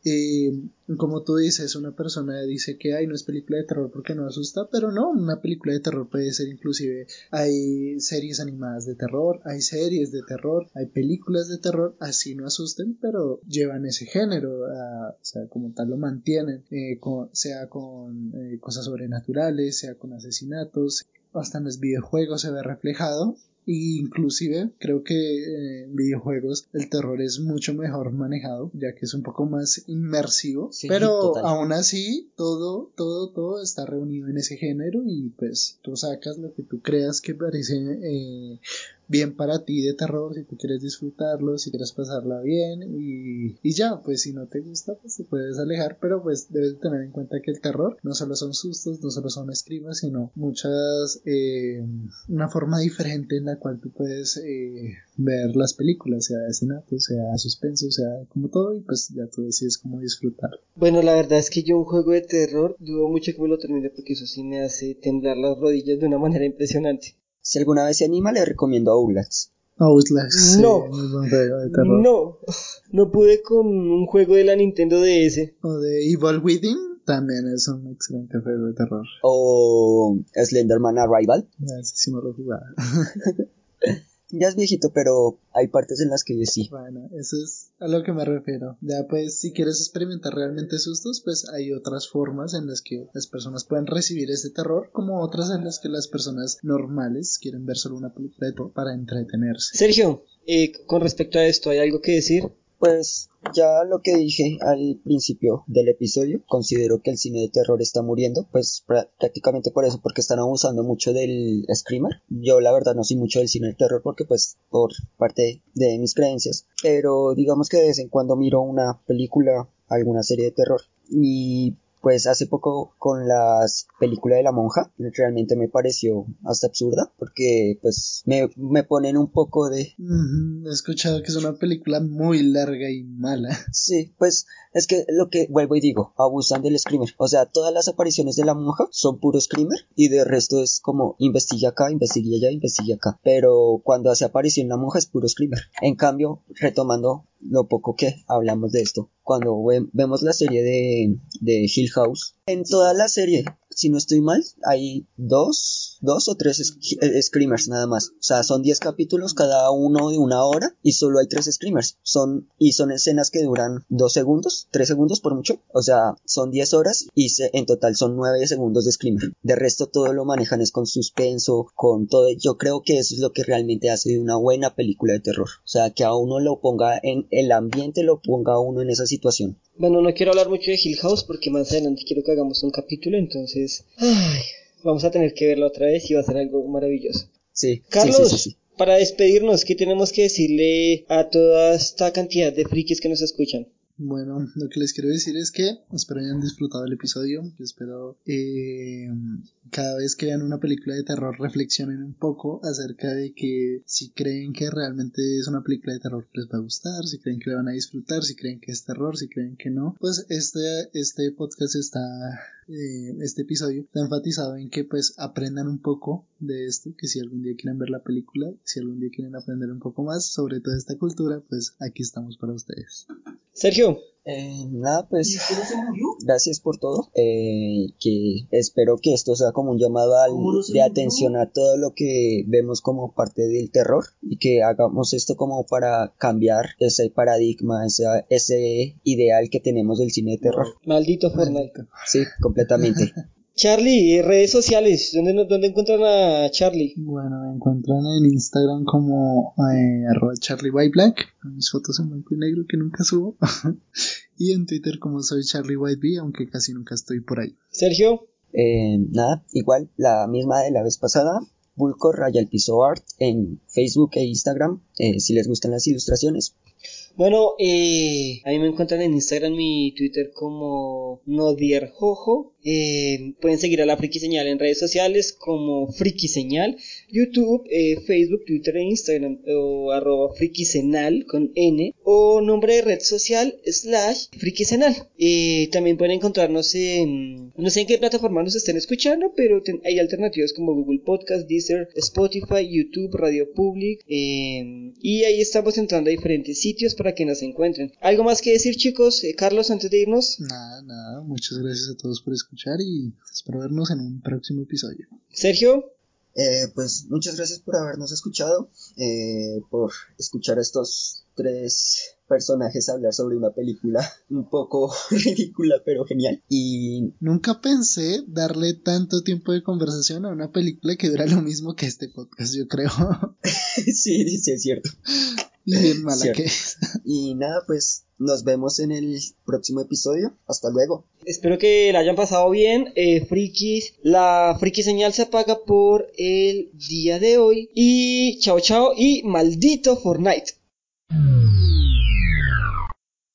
Eh, como tú dices, una persona dice que hay no es película de terror porque no asusta, pero no, una película de terror puede ser inclusive, hay series animadas de terror, hay series de terror, hay películas de terror, así no asusten, pero llevan ese género, o sea, como tal lo mantienen, eh, sea con eh, cosas sobrenaturales, sea con asesinatos, hasta en los videojuegos se ve reflejado inclusive creo que en videojuegos el terror es mucho mejor manejado, ya que es un poco más inmersivo. pero aún así, todo, todo, todo está reunido en ese género y pues tú sacas lo que tú creas que parece eh, bien para ti de terror, si tú quieres disfrutarlo, si quieres pasarla bien y, y ya, pues si no te gusta, pues te puedes alejar, pero pues debes tener en cuenta que el terror no solo son sustos, no solo son escrimas, sino muchas, eh, una forma diferente en la cual tú puedes eh, ver las películas, sea escenato, sea suspenso, sea como todo, y pues ya tú decides cómo disfrutar. Bueno, la verdad es que yo un juego de terror dudo mucho que me lo termine porque eso sí me hace temblar las rodillas de una manera impresionante. Si alguna vez se anima, le recomiendo Outlast. Outlast. No, no, no pude con un juego de la Nintendo DS. O de Evil Within, también es un excelente juego de terror. O Slenderman Arrival. Ese sí no lo jugaba. Ya es viejito, pero hay partes en las que sí. Bueno, eso es a lo que me refiero. Ya pues, si quieres experimentar realmente sustos, pues hay otras formas en las que las personas pueden recibir ese terror, como otras en las que las personas normales quieren ver solo una película para entretenerse. Sergio, eh, con respecto a esto, ¿hay algo que decir? Pues ya lo que dije al principio del episodio, considero que el cine de terror está muriendo, pues prácticamente por eso, porque están abusando mucho del screamer. Yo la verdad no soy mucho del cine de terror porque pues por parte de mis creencias, pero digamos que de vez en cuando miro una película, alguna serie de terror y pues hace poco con la película de la monja realmente me pareció hasta absurda porque pues me, me ponen un poco de he escuchado que es una película muy larga y mala. Sí pues es que lo que vuelvo y digo abusan del screamer. O sea todas las apariciones de la monja son puro screamer y de resto es como investiga acá investiga allá investiga acá. Pero cuando hace aparición la monja es puro screamer. En cambio retomando lo poco que hablamos de esto. Cuando vemos la serie de, de Hill House, en toda la serie, si no estoy mal, hay dos dos, o tres eh, screamers nada más. O sea, son 10 capítulos, cada uno de una hora y solo hay tres screamers. Son, y son escenas que duran dos segundos, tres segundos por mucho. O sea, son 10 horas y en total son 9 segundos de screamer. De resto todo lo manejan es con suspenso, con todo. Yo creo que eso es lo que realmente hace una buena película de terror. O sea, que a uno lo ponga en el ambiente, lo ponga a uno en esa situación. Bueno, no quiero hablar mucho de Hill House porque más adelante quiero que hagamos un capítulo, entonces ay, vamos a tener que verla otra vez y va a ser algo maravilloso. Sí. Carlos, para despedirnos, ¿qué tenemos que decirle a toda esta cantidad de frikis que nos escuchan? Bueno, lo que les quiero decir es que espero hayan disfrutado el episodio. espero eh, cada vez que vean una película de terror reflexionen un poco acerca de que si creen que realmente es una película de terror les va a gustar, si creen que la van a disfrutar, si creen que es terror, si creen que no. Pues este, este podcast está eh, este episodio está enfatizado en que pues aprendan un poco de esto, que si algún día quieren ver la película, si algún día quieren aprender un poco más sobre toda esta cultura, pues aquí estamos para ustedes. Sergio. Eh, nada, pues gracias por todo. Eh, que espero que esto sea como un llamado de atención a todo lo que vemos como parte del terror y que hagamos esto como para cambiar ese paradigma, ese, ese ideal que tenemos del cine de terror. Maldito Fortnite. Sí, completamente. Charlie, redes sociales, ¿dónde, ¿dónde encuentran a Charlie? Bueno, me encuentran en Instagram como eh, arroba Charlie White Black, mis fotos en blanco y negro que nunca subo, y en Twitter como soy Charlie White B, aunque casi nunca estoy por ahí. Sergio. Eh, nada, igual, la misma de la vez pasada, Bulco Raya el Piso Art en Facebook e Instagram, eh, si les gustan las ilustraciones. Bueno, eh, a mí me encuentran en Instagram y Twitter como Nodierjojo. Eh, pueden seguir a la Friki Señal en redes sociales como Friki Señal, YouTube, eh, Facebook, Twitter e Instagram o arroba Frikisenal con N o nombre de red social slash Frikisenal. Eh, también pueden encontrarnos en, no sé en qué plataforma nos estén escuchando, pero hay alternativas como Google Podcast, Deezer, Spotify, YouTube, Radio Public y ahí estamos entrando a diferentes sitios para que nos encuentren. ¿Algo más que decir chicos? Carlos, antes de irnos. Nada, nada, muchas gracias a todos por escuchar y espero vernos en un próximo episodio. Sergio. Eh, pues muchas gracias por habernos escuchado, eh, por escuchar a estos tres personajes hablar sobre una película un poco ridícula pero genial y nunca pensé darle tanto tiempo de conversación a una película que dura lo mismo que este podcast yo creo sí sí es cierto bien mala que es y nada pues nos vemos en el próximo episodio. Hasta luego. Espero que la hayan pasado bien. Eh, frikis, la friki señal se apaga por el día de hoy. Y chao chao y maldito Fortnite.